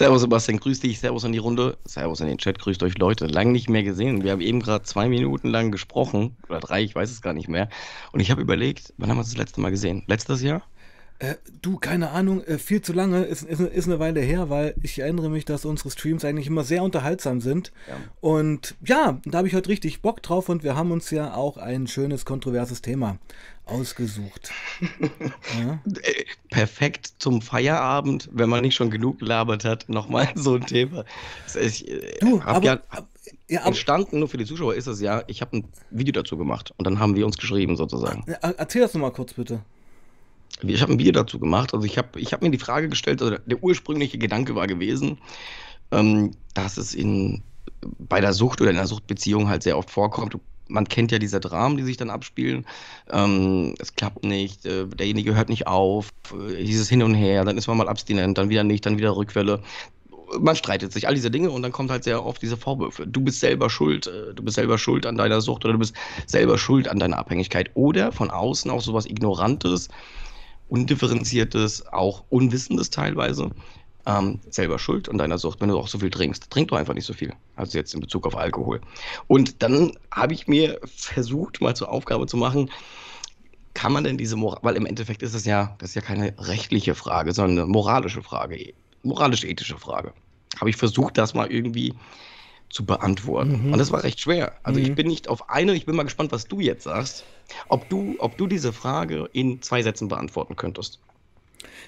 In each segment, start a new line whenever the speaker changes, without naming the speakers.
Servus Sebastian, grüß dich, Servus in die Runde, Servus in den Chat, grüßt euch Leute. Lang nicht mehr gesehen. Wir haben eben gerade zwei Minuten lang gesprochen, oder drei, ich weiß es gar nicht mehr. Und ich habe überlegt, wann haben wir uns das letzte Mal gesehen? Letztes Jahr?
Äh, du, keine Ahnung, äh, viel zu lange, ist, ist, ist, eine Weile her, weil ich erinnere mich, dass unsere Streams eigentlich immer sehr unterhaltsam sind. Ja. Und ja, da habe ich heute richtig Bock drauf und wir haben uns ja auch ein schönes, kontroverses Thema ausgesucht.
ja. Äh, perfekt zum Feierabend, wenn man nicht schon genug gelabert hat, nochmal so ein Thema. Ich äh, du, aber, ja, ja, entstanden, nur für die Zuschauer ist es ja, ich habe ein Video dazu gemacht und dann haben wir uns geschrieben sozusagen.
Erzähl das nochmal kurz bitte.
Ich habe ein Video dazu gemacht. Also ich habe ich hab mir die Frage gestellt, also der ursprüngliche Gedanke war gewesen, ähm, dass es in, bei der Sucht oder in der Suchtbeziehung halt sehr oft vorkommt. Man kennt ja diese Dramen, die sich dann abspielen. Ähm, es klappt nicht, äh, derjenige hört nicht auf, äh, dieses Hin und Her, dann ist man mal abstinent, dann wieder nicht, dann wieder Rückwelle man streitet sich, all diese Dinge und dann kommt halt sehr oft diese Vorwürfe. Du bist selber schuld, äh, du bist selber schuld an deiner Sucht oder du bist selber schuld an deiner Abhängigkeit. Oder von außen auch sowas Ignorantes, undifferenziertes, auch Unwissendes teilweise, ähm, selber schuld an deiner Sucht, wenn du auch so viel trinkst. Trink doch einfach nicht so viel. Also jetzt in Bezug auf Alkohol. Und dann habe ich mir versucht, mal zur Aufgabe zu machen, kann man denn diese Moral, weil im Endeffekt ist es ja, das ist ja keine rechtliche Frage, sondern eine moralische Frage, moralisch-ethische Frage. Habe ich versucht, das mal irgendwie zu beantworten. Mhm. Und das war recht schwer. Also mhm. ich bin nicht auf eine, ich bin mal gespannt, was du jetzt sagst, ob du, ob du diese Frage in zwei Sätzen beantworten könntest.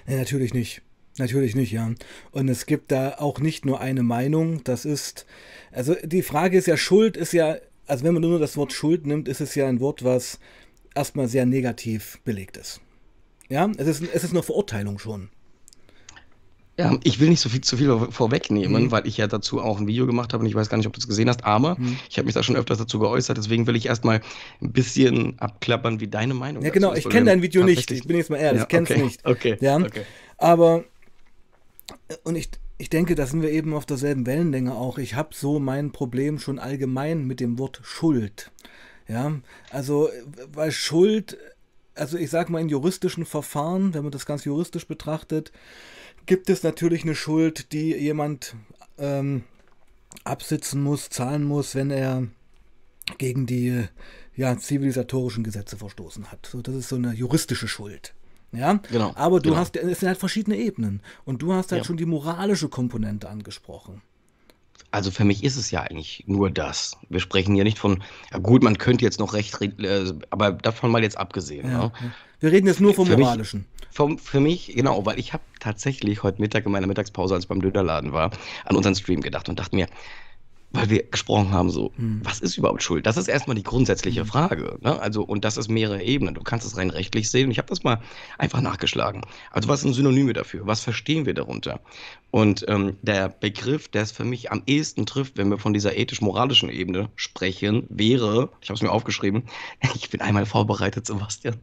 Nee, natürlich nicht. Natürlich nicht, ja. Und es gibt da auch nicht nur eine Meinung. Das ist, also die Frage ist ja, Schuld ist ja, also wenn man nur das Wort Schuld nimmt, ist es ja ein Wort, was erstmal sehr negativ belegt ist. Ja, es ist, es ist eine Verurteilung schon.
Ja, ich will nicht so viel zu viel vorwegnehmen, mhm. weil ich ja dazu auch ein Video gemacht habe und ich weiß gar nicht, ob du es gesehen hast, aber mhm. ich habe mich da schon öfters dazu geäußert, deswegen will ich erstmal ein bisschen abklappern, wie deine Meinung
ist. Ja, genau, ich kenne dein Video nicht, ich bin jetzt mal ehrlich, ja, ich kenne es okay. nicht.
Okay.
Ja, okay. Aber, und ich, ich denke, da sind wir eben auf derselben Wellenlänge auch. Ich habe so mein Problem schon allgemein mit dem Wort Schuld. Ja, also, weil Schuld, also ich sage mal in juristischen Verfahren, wenn man das ganz juristisch betrachtet, gibt es natürlich eine Schuld, die jemand ähm, absitzen muss, zahlen muss, wenn er gegen die ja, zivilisatorischen Gesetze verstoßen hat. So, das ist so eine juristische Schuld. Ja, genau. Aber du genau. hast, es sind halt verschiedene Ebenen. Und du hast halt ja. schon die moralische Komponente angesprochen.
Also für mich ist es ja eigentlich nur das. Wir sprechen ja nicht von, ja gut, man könnte jetzt noch recht, äh, aber davon mal jetzt abgesehen. Ja. Ja.
Wir reden jetzt nur vom
für
Moralischen.
Mich, vom, für mich, genau, weil ich habe tatsächlich heute Mittag in meiner Mittagspause, als ich beim Dönerladen war, an unseren Stream gedacht und dachte mir, weil wir gesprochen haben, so, hm. was ist überhaupt Schuld? Das ist erstmal die grundsätzliche hm. Frage. Ne? Also, und das ist mehrere Ebenen. Du kannst es rein rechtlich sehen. Ich habe das mal einfach nachgeschlagen. Also, was sind Synonyme dafür? Was verstehen wir darunter? Und ähm, der Begriff, der es für mich am ehesten trifft, wenn wir von dieser ethisch-moralischen Ebene sprechen, wäre, ich habe es mir aufgeschrieben, ich bin einmal vorbereitet, Sebastian.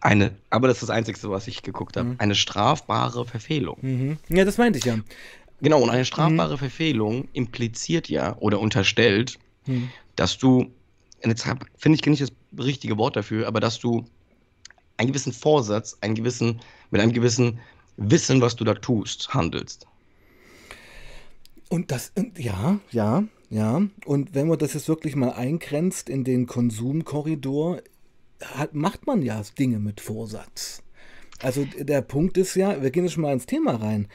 Eine, aber das ist das Einzige, was ich geguckt habe. Mhm. Eine strafbare Verfehlung.
Mhm. Ja, das meinte ich ja.
Genau, und eine strafbare mhm. Verfehlung impliziert ja oder unterstellt, mhm. dass du, jetzt finde ich nicht das richtige Wort dafür, aber dass du einen gewissen Vorsatz, einen gewissen, mit einem gewissen Wissen, was du da tust, handelst.
Und das, ja, ja, ja. Und wenn man das jetzt wirklich mal eingrenzt in den Konsumkorridor, hat, macht man ja Dinge mit Vorsatz. Also der Punkt ist ja, wir gehen jetzt schon mal ins Thema rein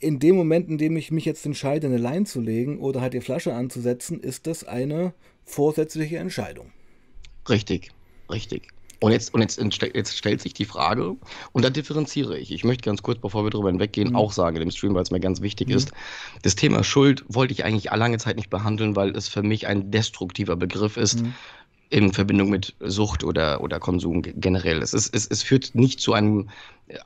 in dem Moment, in dem ich mich jetzt entscheide, eine Line zu legen oder halt die Flasche anzusetzen, ist das eine vorsätzliche Entscheidung.
Richtig, richtig. Und jetzt, und jetzt, jetzt stellt sich die Frage, und da differenziere ich. Ich möchte ganz kurz, bevor wir darüber hinweggehen, mhm. auch sagen in dem Stream, weil es mir ganz wichtig mhm. ist. Das Thema Schuld wollte ich eigentlich lange Zeit nicht behandeln, weil es für mich ein destruktiver Begriff ist. Mhm in Verbindung mit Sucht oder, oder Konsum generell. Es, ist, es, es führt nicht zu einem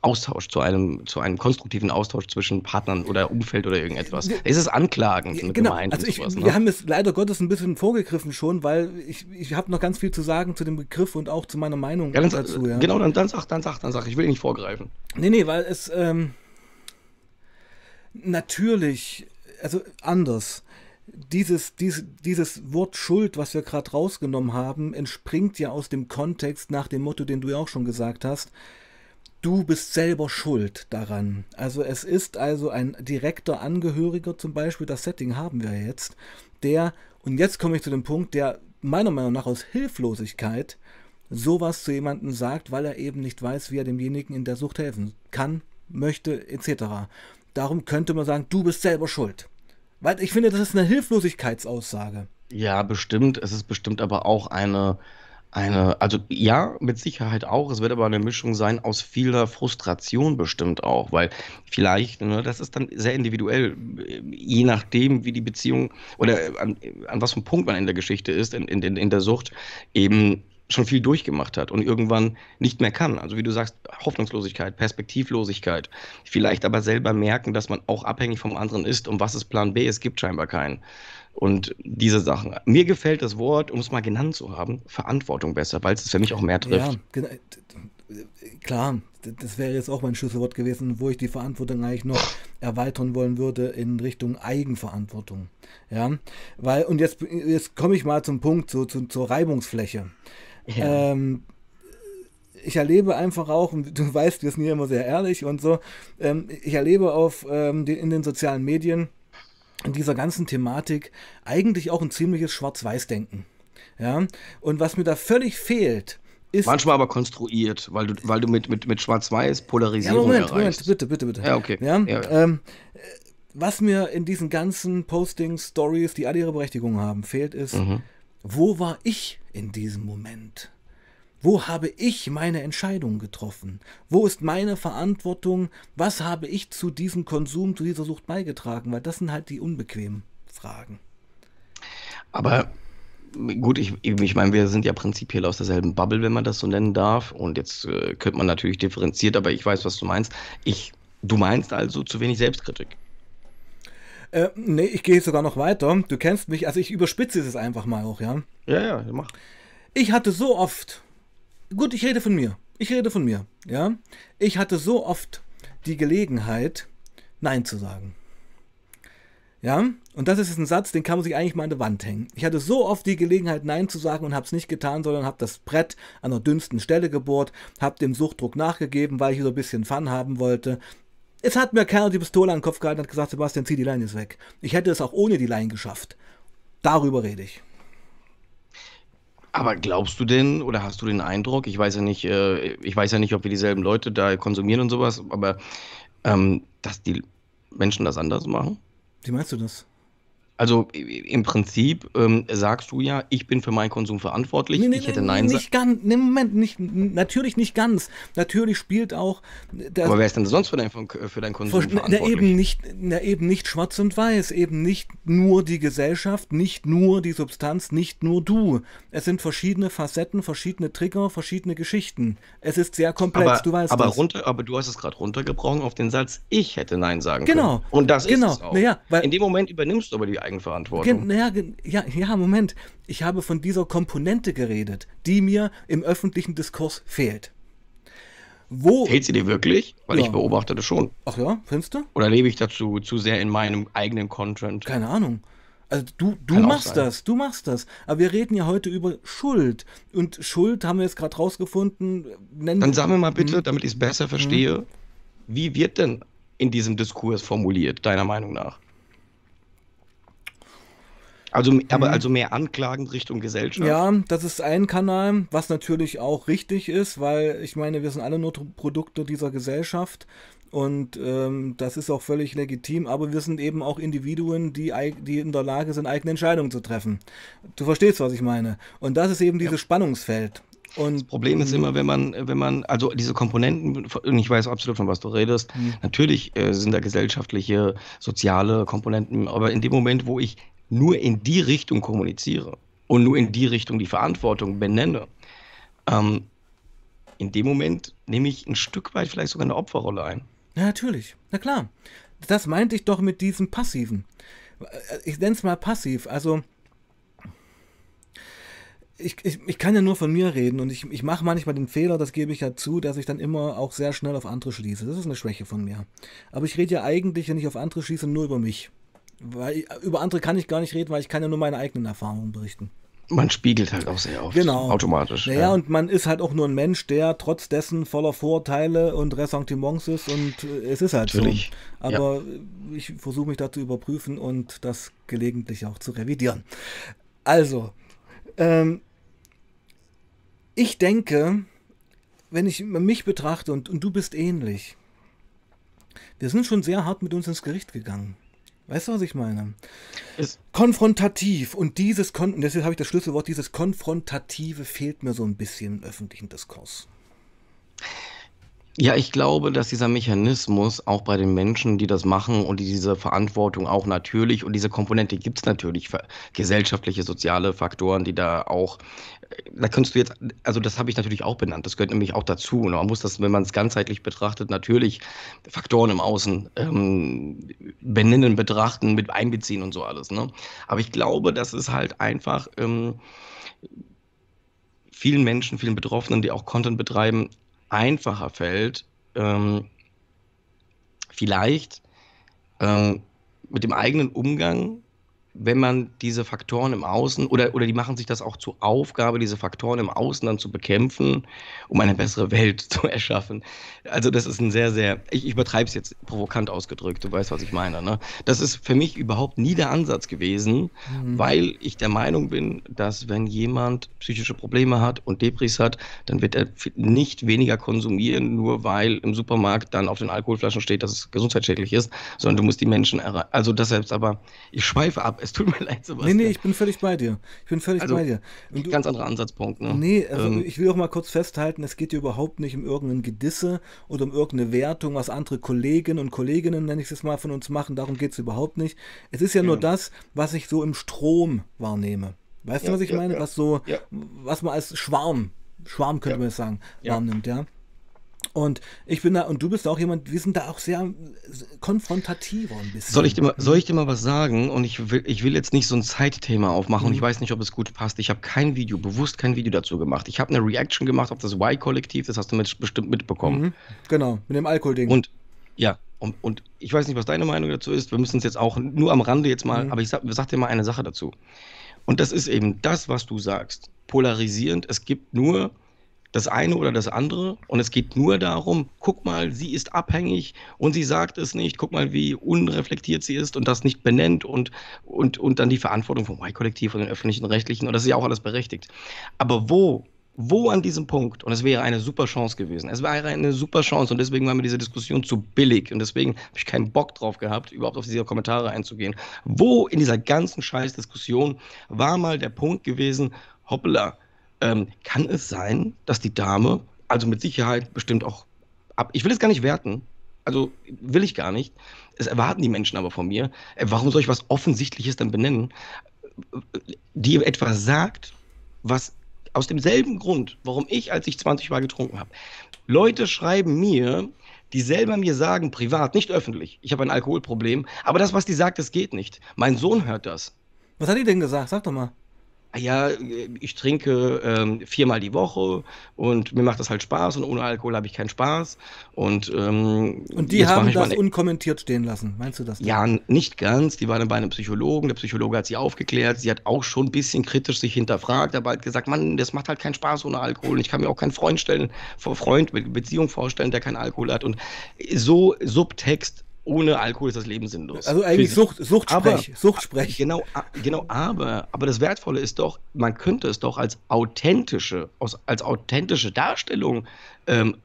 Austausch, zu einem, zu einem konstruktiven Austausch zwischen Partnern oder Umfeld oder irgendetwas. Es ist anklagend.
Ja, genau, also ich, sowas, ne? wir haben es leider Gottes ein bisschen vorgegriffen schon, weil ich, ich habe noch ganz viel zu sagen zu dem Begriff und auch zu meiner Meinung
ja, dann, dazu. Ja. Genau, dann, dann sag, dann sag, dann sag. Ich will nicht vorgreifen.
Nee, nee, weil es ähm, natürlich, also anders dieses, dieses, dieses Wort Schuld, was wir gerade rausgenommen haben, entspringt ja aus dem Kontext nach dem Motto, den du ja auch schon gesagt hast. du bist selber schuld daran. Also es ist also ein direkter Angehöriger zum Beispiel, das Setting haben wir jetzt, der, und jetzt komme ich zu dem Punkt, der meiner Meinung nach aus Hilflosigkeit sowas zu jemandem sagt, weil er eben nicht weiß, wie er demjenigen in der Sucht helfen kann, möchte, etc. Darum könnte man sagen, du bist selber schuld. Weil ich finde, das ist eine Hilflosigkeitsaussage.
Ja, bestimmt. Es ist bestimmt aber auch eine, eine, also ja, mit Sicherheit auch. Es wird aber eine Mischung sein aus vieler Frustration bestimmt auch, weil vielleicht, ne, das ist dann sehr individuell, je nachdem, wie die Beziehung oder an, an was für einem Punkt man in der Geschichte ist, in, in, in der Sucht, eben schon viel durchgemacht hat und irgendwann nicht mehr kann. Also wie du sagst, Hoffnungslosigkeit, Perspektivlosigkeit. Vielleicht aber selber merken, dass man auch abhängig vom anderen ist und was ist Plan B? Es gibt scheinbar keinen. Und diese Sachen. Mir gefällt das Wort, um es mal genannt zu haben, Verantwortung besser, weil es für mich auch mehr trifft.
Ja, klar, das wäre jetzt auch mein Schlüsselwort gewesen, wo ich die Verantwortung eigentlich noch erweitern wollen würde in Richtung Eigenverantwortung. Ja, weil, und jetzt, jetzt komme ich mal zum Punkt, so, zu, zur Reibungsfläche. Ja. Ähm, ich erlebe einfach auch, und du weißt, wir sind hier immer sehr ehrlich und so, ähm, ich erlebe auf, ähm, die, in den sozialen Medien in dieser ganzen Thematik eigentlich auch ein ziemliches Schwarz-Weiß-Denken. Ja, und was mir da völlig fehlt, ist.
Manchmal aber konstruiert, weil du, weil du mit, mit, mit Schwarz-Weiß Polarisierung ja, Moment, erreichst.
Moment, bitte, bitte, bitte.
Ja, okay.
Ja, ja. Ähm, was mir in diesen ganzen Postings, Stories, die alle ihre Berechtigung haben, fehlt, ist, mhm. Wo war ich in diesem Moment? Wo habe ich meine Entscheidung getroffen? Wo ist meine Verantwortung? Was habe ich zu diesem Konsum, zu dieser Sucht beigetragen? Weil das sind halt die unbequemen Fragen.
Aber gut, ich, ich meine, wir sind ja prinzipiell aus derselben Bubble, wenn man das so nennen darf. Und jetzt äh, könnte man natürlich differenziert, aber ich weiß, was du meinst. Ich, du meinst also zu wenig Selbstkritik.
Äh, nee, ich gehe sogar noch weiter. Du kennst mich, also ich überspitze es einfach mal auch, ja?
Ja, ja, mach.
Ich hatte so oft Gut, ich rede von mir. Ich rede von mir, ja. Ich hatte so oft die Gelegenheit, Nein zu sagen. Ja, und das ist ein Satz, den kann man sich eigentlich mal an der Wand hängen. Ich hatte so oft die Gelegenheit, Nein zu sagen und habe es nicht getan, sondern habe das Brett an der dünnsten Stelle gebohrt, habe dem Suchtdruck nachgegeben, weil ich so ein bisschen Fun haben wollte. Es hat mir keiner die Pistole an den Kopf gehalten und hat gesagt, Sebastian, zieh die Leine jetzt weg. Ich hätte es auch ohne die Leine geschafft. Darüber rede ich.
Aber glaubst du denn oder hast du den Eindruck, ich weiß ja nicht, äh, ich weiß ja nicht, ob wir dieselben Leute da konsumieren und sowas, aber ähm, dass die Menschen das anders machen?
Wie meinst du das?
Also im Prinzip ähm, sagst du ja, ich bin für meinen Konsum verantwortlich. Nee, nee, ich hätte Nein
nicht ganz. Nee, Moment, nicht, natürlich nicht ganz. Natürlich spielt auch.
Das, Aber wer ist denn sonst für, dein, für deinen Konsum
verantwortlich? Na, eben nicht, na, eben nicht schwarz und weiß. Eben nicht nur die Gesellschaft, nicht nur die Substanz, nicht nur du. Es sind verschiedene Facetten, verschiedene Trigger, verschiedene Geschichten. Es ist sehr komplex,
aber,
du weißt
aber das. Runter, aber du hast es gerade runtergebrochen auf den Satz, ich hätte Nein sagen
genau,
können. Und das
genau,
ist es auch.
Naja,
weil, In dem Moment übernimmst du aber die Eigenverantwortung.
Ja, ja, ja, Moment. Ich habe von dieser Komponente geredet, die mir im öffentlichen Diskurs fehlt.
Wo, Fehlt sie dir wirklich? Weil ja. ich beobachte das schon.
Ach ja, findest du?
Oder lebe ich dazu zu sehr in meinem eigenen Content?
Keine Ahnung. Also du, du machst das, du machst das. Aber wir reden ja heute über Schuld. Und Schuld haben wir jetzt gerade rausgefunden.
Dann sag mir mal bitte, hm. damit ich es besser verstehe, hm. wie wird denn in diesem Diskurs formuliert, deiner Meinung nach? Also, aber mhm. also mehr anklagend Richtung Gesellschaft.
Ja, das ist ein Kanal, was natürlich auch richtig ist, weil ich meine, wir sind alle nur Produkte dieser Gesellschaft und ähm, das ist auch völlig legitim, aber wir sind eben auch Individuen, die, die in der Lage sind, eigene Entscheidungen zu treffen. Du verstehst, was ich meine. Und das ist eben dieses ja. Spannungsfeld. Und
das Problem ist immer, wenn man, wenn man, also diese Komponenten, und ich weiß absolut, von was du redest, mhm. natürlich äh, sind da gesellschaftliche, soziale Komponenten, aber in dem Moment, wo ich nur in die Richtung kommuniziere und nur in die Richtung die Verantwortung benenne, ähm, in dem Moment nehme ich ein Stück weit vielleicht sogar eine Opferrolle ein.
Ja, natürlich. Na klar. Das meinte ich doch mit diesem Passiven. Ich nenne es mal passiv. Also, ich, ich, ich kann ja nur von mir reden und ich, ich mache manchmal den Fehler, das gebe ich ja zu, dass ich dann immer auch sehr schnell auf andere schließe. Das ist eine Schwäche von mir. Aber ich rede ja eigentlich, wenn ich auf andere schließe, nur über mich. Weil über andere kann ich gar nicht reden, weil ich kann ja nur meine eigenen Erfahrungen berichten.
man spiegelt halt auch sehr oft.
Genau.
Automatisch.
Naja, ja. und man ist halt auch nur ein Mensch, der trotz dessen voller Vorurteile und Ressentiments ist und äh, es ist halt Natürlich. so. Aber ja. ich versuche mich da zu überprüfen und das gelegentlich auch zu revidieren. Also, ähm, ich denke, wenn ich mich betrachte und, und du bist ähnlich, wir sind schon sehr hart mit uns ins Gericht gegangen. Weißt du, was ich meine? Es Konfrontativ. Und dieses, Kon und deswegen habe ich das Schlüsselwort, dieses Konfrontative fehlt mir so ein bisschen im öffentlichen Diskurs.
Ja, ich glaube, dass dieser Mechanismus auch bei den Menschen, die das machen und die diese Verantwortung auch natürlich und diese Komponente gibt es natürlich, gesellschaftliche, soziale Faktoren, die da auch, äh, da könntest du jetzt, also das habe ich natürlich auch benannt, das gehört nämlich auch dazu. Und man muss das, wenn man es ganzheitlich betrachtet, natürlich Faktoren im Außen ähm, benennen, betrachten, mit einbeziehen und so alles. Ne? Aber ich glaube, dass es halt einfach ähm, vielen Menschen, vielen Betroffenen, die auch Content betreiben, einfacher fällt, ähm, vielleicht ähm, mit dem eigenen Umgang wenn man diese Faktoren im Außen oder, oder die machen sich das auch zur Aufgabe, diese Faktoren im Außen dann zu bekämpfen, um eine bessere Welt zu erschaffen. Also das ist ein sehr, sehr, ich, ich übertreibe es jetzt provokant ausgedrückt, du weißt, was ich meine. Ne? Das ist für mich überhaupt nie der Ansatz gewesen, mhm. weil ich der Meinung bin, dass wenn jemand psychische Probleme hat und Debris hat, dann wird er nicht weniger konsumieren, nur weil im Supermarkt dann auf den Alkoholflaschen steht, dass es gesundheitsschädlich ist, sondern du musst die Menschen erreichen. Also das selbst aber, ich schweife ab, es tut mir leid,
Sebastian. Nee, nee, ich bin völlig bei dir. Ich bin völlig also, bei dir.
Und ganz anderer Ansatzpunkt, ne?
Nee, also ähm, ich will auch mal kurz festhalten, es geht hier überhaupt nicht um irgendein Gedisse oder um irgendeine Wertung, was andere Kollegen und Kolleginnen, nenne ich es mal, von uns machen. Darum geht es überhaupt nicht. Es ist ja, ja, nur das, was ich so im Strom wahrnehme. Weißt ja, du, was ich ja, meine? Was so, was man als Schwarm, Schwarm könnte man sagen, wahrnimmt, ja. Und ich bin da, und du bist auch jemand, wir sind da auch sehr konfrontativer ein bisschen.
Soll ich dir mal, soll ich dir mal was sagen? Und ich will, ich will jetzt nicht so ein Zeitthema aufmachen mhm. und ich mhm. weiß nicht, ob es gut passt. Ich habe kein Video, bewusst kein Video dazu gemacht. Ich habe eine Reaction gemacht auf das Y-Kollektiv, das hast du mit, bestimmt mitbekommen. Mhm.
Genau, mit dem Alkohol-Ding.
Und ja, und, und, ich weiß nicht, was deine Meinung dazu ist. Wir müssen es jetzt auch nur am Rande jetzt mal, mhm. aber ich sag, sag dir mal eine Sache dazu. Und das ist eben das, was du sagst. Polarisierend. Es gibt nur das eine oder das andere. Und es geht nur darum, guck mal, sie ist abhängig und sie sagt es nicht, guck mal, wie unreflektiert sie ist und das nicht benennt und, und, und dann die Verantwortung vom Y-Kollektiv und den öffentlichen Rechtlichen. Und das ist ja auch alles berechtigt. Aber wo wo an diesem Punkt, und es wäre eine super Chance gewesen, es wäre eine super Chance und deswegen war mir diese Diskussion zu billig und deswegen habe ich keinen Bock drauf gehabt, überhaupt auf diese Kommentare einzugehen. Wo in dieser ganzen Scheißdiskussion war mal der Punkt gewesen, hoppla, ähm, kann es sein, dass die Dame, also mit Sicherheit bestimmt auch ab, ich will es gar nicht werten, also will ich gar nicht, es erwarten die Menschen aber von mir, äh, warum soll ich was Offensichtliches dann benennen, die etwas sagt, was aus demselben Grund, warum ich, als ich 20 war, getrunken habe. Leute schreiben mir, die selber mir sagen, privat, nicht öffentlich, ich habe ein Alkoholproblem, aber das, was die sagt, das geht nicht. Mein Sohn hört das.
Was hat die denn gesagt? Sag doch mal.
Ah ja, ich trinke ähm, viermal die Woche und mir macht das halt Spaß und ohne Alkohol habe ich keinen Spaß. Und, ähm,
und die haben das unkommentiert stehen lassen, meinst du das?
Denn? Ja, nicht ganz. Die waren bei einem Psychologen. Der Psychologe hat sie aufgeklärt. Sie hat auch schon ein bisschen kritisch sich hinterfragt, aber hat gesagt, Mann, das macht halt keinen Spaß ohne Alkohol. Ich kann mir auch keinen Freund stellen, Freund mit Beziehung vorstellen, der keinen Alkohol hat. Und so Subtext ohne Alkohol ist das Leben sinnlos.
Also eigentlich Sucht, Suchtsprech, aber, Suchtsprech.
Genau, genau, aber, aber das Wertvolle ist doch, man könnte es doch als authentische, als authentische Darstellung ähm,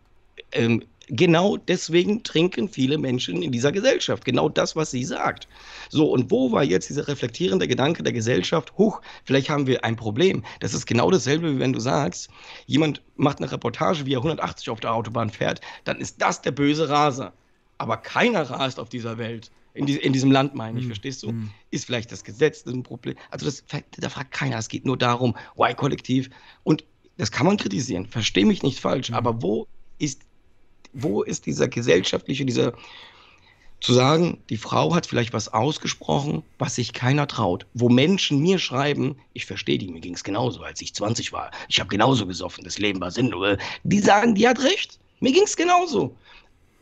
ähm, genau deswegen trinken viele Menschen in dieser Gesellschaft. Genau das, was sie sagt. So, und wo war jetzt dieser reflektierende Gedanke der Gesellschaft? Huch, vielleicht haben wir ein Problem. Das ist genau dasselbe, wie wenn du sagst, jemand macht eine Reportage, wie er 180 auf der Autobahn fährt, dann ist das der böse Raser aber keiner rast auf dieser Welt, in, die, in diesem Land meine ich, mhm. verstehst du? Mhm. Ist vielleicht das Gesetz ein Problem? Also das, da fragt keiner, es geht nur darum, Y-Kollektiv und das kann man kritisieren, verstehe mich nicht falsch, mhm. aber wo ist, wo ist dieser gesellschaftliche, dieser zu sagen, die Frau hat vielleicht was ausgesprochen, was sich keiner traut. Wo Menschen mir schreiben, ich verstehe die, mir ging es genauso, als ich 20 war. Ich habe genauso gesoffen, das Leben war sinnlos. Die sagen, die hat recht. Mir ging es genauso.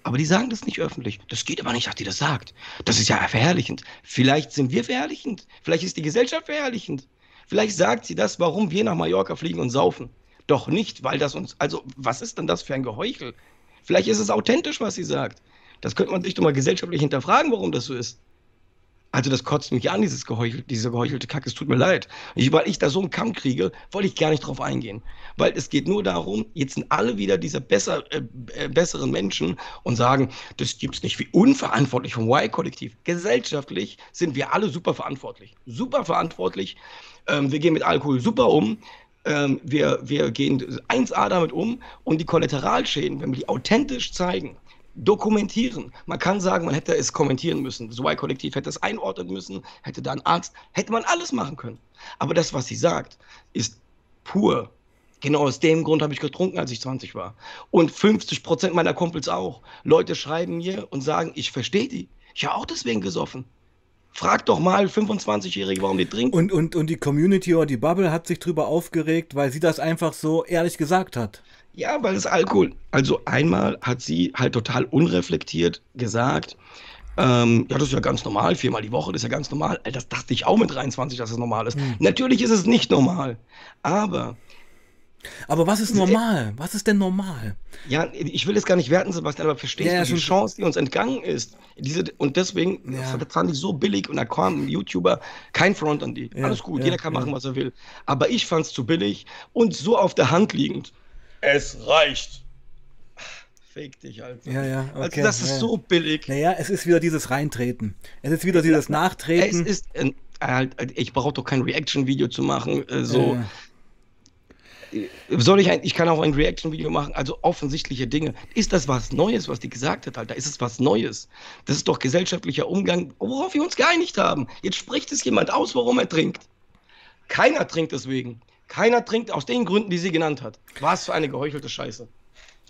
Aber die sagen das nicht öffentlich. Das geht aber nicht, dass die das sagt. Das ist ja verherrlichend. Vielleicht sind wir verherrlichend. Vielleicht ist die Gesellschaft verherrlichend. Vielleicht sagt sie das, warum wir nach Mallorca fliegen und saufen. Doch nicht, weil das uns, also was ist denn das für ein Geheuchel? Vielleicht ist es authentisch, was sie sagt. Das könnte man sich doch mal gesellschaftlich hinterfragen, warum das so ist. Also das kotzt mich an, dieses geheuchel, diese geheuchelte Kacke. Es tut mir leid. Ich, weil ich da so einen Kamm kriege, wollte ich gar nicht drauf eingehen. Weil es geht nur darum, jetzt sind alle wieder diese besser, äh, äh, besseren Menschen und sagen, das gibt es nicht wie unverantwortlich vom Y-Kollektiv. Gesellschaftlich sind wir alle super verantwortlich. Super verantwortlich. Ähm, wir gehen mit Alkohol super um. Ähm, wir, wir gehen 1A damit um und die Kollateralschäden, wenn wir die authentisch zeigen, dokumentieren. Man kann sagen, man hätte es kommentieren müssen. Das Y-Kollektiv hätte es einordnen müssen, hätte da einen Arzt, hätte man alles machen können. Aber das, was sie sagt, ist pur. Genau aus dem Grund habe ich getrunken, als ich 20 war. Und 50 Prozent meiner Kumpels auch. Leute schreiben mir und sagen, ich verstehe die. Ich habe auch deswegen gesoffen. Frag doch mal 25-Jährige, warum die trinken.
Und, und, und die Community oder die Bubble hat sich drüber aufgeregt, weil sie das einfach so ehrlich gesagt hat.
Ja, weil es Alkohol. Also einmal hat sie halt total unreflektiert gesagt, ähm, ja, das ist ja ganz normal, viermal die Woche, das ist ja ganz normal. Das dachte ich auch mit 23, dass es normal ist. Mhm. Natürlich ist es nicht normal, aber
aber was ist normal? Was ist denn normal?
Ja, ich will es gar nicht werten, Sebastian, aber verstehst ja, du die Chance, die uns entgangen ist? Diese, und deswegen, ja. das fand ich so billig und da kam ein YouTuber, kein Front an die. Ja, Alles gut, jeder kann machen, was er will. Aber ich fand es zu billig und so auf der Hand liegend. Es reicht. Fake dich, Alter.
Ja, ja,
okay. Also das ist ja. so billig.
Naja, es ist wieder dieses Reintreten. Es ist wieder dieses Nachtreten.
Es ist, äh, ich brauche doch kein Reaction-Video zu machen. Äh, so. Äh, soll ich ein, ich kann auch ein Reaction-Video machen, also offensichtliche Dinge. Ist das was Neues, was die gesagt hat, Alter? Ist es was Neues? Das ist doch gesellschaftlicher Umgang, worauf wir uns geeinigt haben. Jetzt spricht es jemand aus, warum er trinkt. Keiner trinkt deswegen. Keiner trinkt aus den Gründen, die sie genannt hat. Was für eine geheuchelte Scheiße.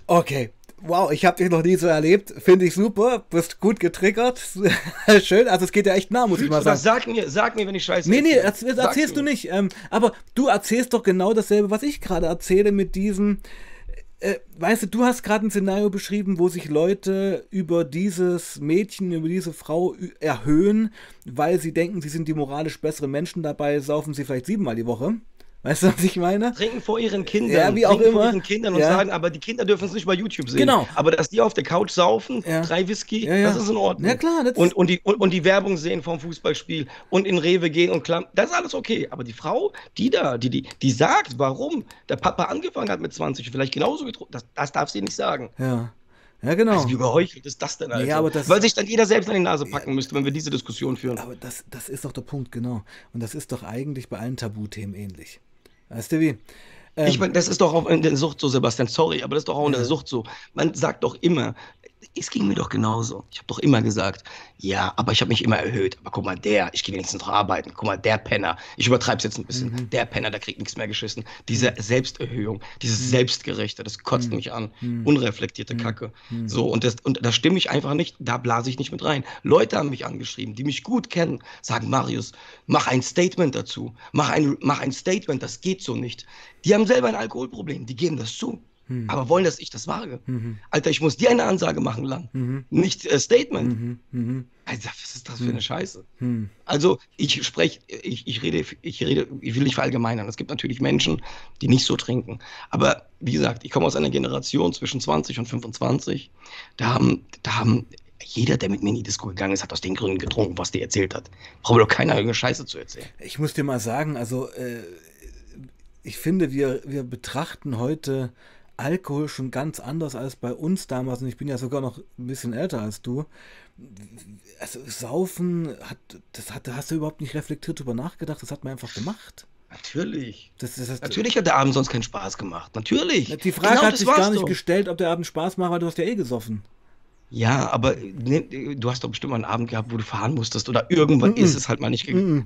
Okay. Wow, ich habe dich noch nie so erlebt. Finde ich super. Bist gut getriggert. Schön. Also es geht ja echt nah, muss ich mal sagen.
Sag mir, sag mir, wenn ich scheiße
Nee, nee, erzähl, erzählst du nicht. Ähm, aber du erzählst doch genau dasselbe, was ich gerade erzähle mit diesem. Äh, weißt du, du hast gerade ein Szenario beschrieben, wo sich Leute über dieses Mädchen, über diese Frau erhöhen, weil sie denken, sie sind die moralisch besseren Menschen. Dabei saufen sie vielleicht siebenmal die Woche. Weißt du, was ich meine?
Trinken vor ihren Kindern.
Ja, wie auch
immer.
vor
ihren Kindern und
ja.
sagen, aber die Kinder dürfen es nicht bei YouTube sehen.
Genau.
Aber dass die auf der Couch saufen, ja. drei Whisky, ja, das ist in Ordnung.
Ja, klar.
Und, und, die, und, und, die Werbung sehen vom Fußballspiel und in Rewe gehen und klammern, das ist alles okay. Aber die Frau, die da, die, die, die sagt, warum der Papa angefangen hat mit 20, vielleicht genauso getrunken, das, das darf sie nicht sagen.
Ja. Ja, genau. Also
wie überheuchelt ist das denn, Alter?
Ja, aber das,
Weil sich dann jeder selbst an die Nase packen ja, müsste, wenn wir diese Diskussion führen.
Aber das, das ist doch der Punkt, genau. Und das ist doch eigentlich bei allen Tabuthemen ähnlich. Weißt du wie?
Ähm, ich meine, das ist doch auch in der Sucht so, Sebastian, sorry, aber das ist doch auch in der Sucht so. Man sagt doch immer, es ging mir doch genauso. Ich habe doch immer gesagt, ja, aber ich habe mich immer erhöht. Aber guck mal, der, ich gehe wenigstens noch arbeiten. Guck mal, der Penner, ich übertreibe es jetzt ein bisschen, mhm. der Penner, der kriegt nichts mehr geschissen. Diese mhm. Selbsterhöhung, dieses mhm. Selbstgerechte, das kotzt mhm. mich an. Mhm. Unreflektierte mhm. Kacke. So, und das, und da stimme ich einfach nicht, da blase ich nicht mit rein. Leute haben mich angeschrieben, die mich gut kennen, sagen, Marius, mach ein Statement dazu. Mach ein, mach ein Statement, das geht so nicht. Die haben selber ein Alkoholproblem, die geben das zu. Mhm. Aber wollen, dass ich das wage. Mhm. Alter, ich muss dir eine Ansage machen, lang. Mhm. Nicht äh, Statement. Alter, was ist das für eine mhm. Scheiße? Also, ich spreche, ich, ich rede, ich rede, ich will nicht verallgemeinern. Es gibt natürlich Menschen, die nicht so trinken. Aber wie gesagt, ich komme aus einer Generation zwischen 20 und 25. Da haben, da haben jeder, der mit mir in die Disco gegangen ist, hat aus den Gründen getrunken, was der erzählt hat. Braucht doch keiner irgendeine Scheiße zu erzählen.
Ich muss dir mal sagen, also äh, ich finde, wir, wir betrachten heute Alkohol schon ganz anders als bei uns damals. Und ich bin ja sogar noch ein bisschen älter als du. Also Saufen, hat, das hat, hast du überhaupt nicht reflektiert darüber nachgedacht. Das hat man einfach gemacht.
Natürlich. Das, das, das, Natürlich hat der Abend sonst keinen Spaß gemacht. Natürlich.
Die Frage genau, hat sich gar nicht so. gestellt, ob der Abend Spaß macht, weil du hast ja eh gesoffen.
Ja, aber ne, du hast doch bestimmt mal einen Abend gehabt, wo du fahren musstest oder irgendwann mm -mm. ist es halt mal nicht gegangen. Mm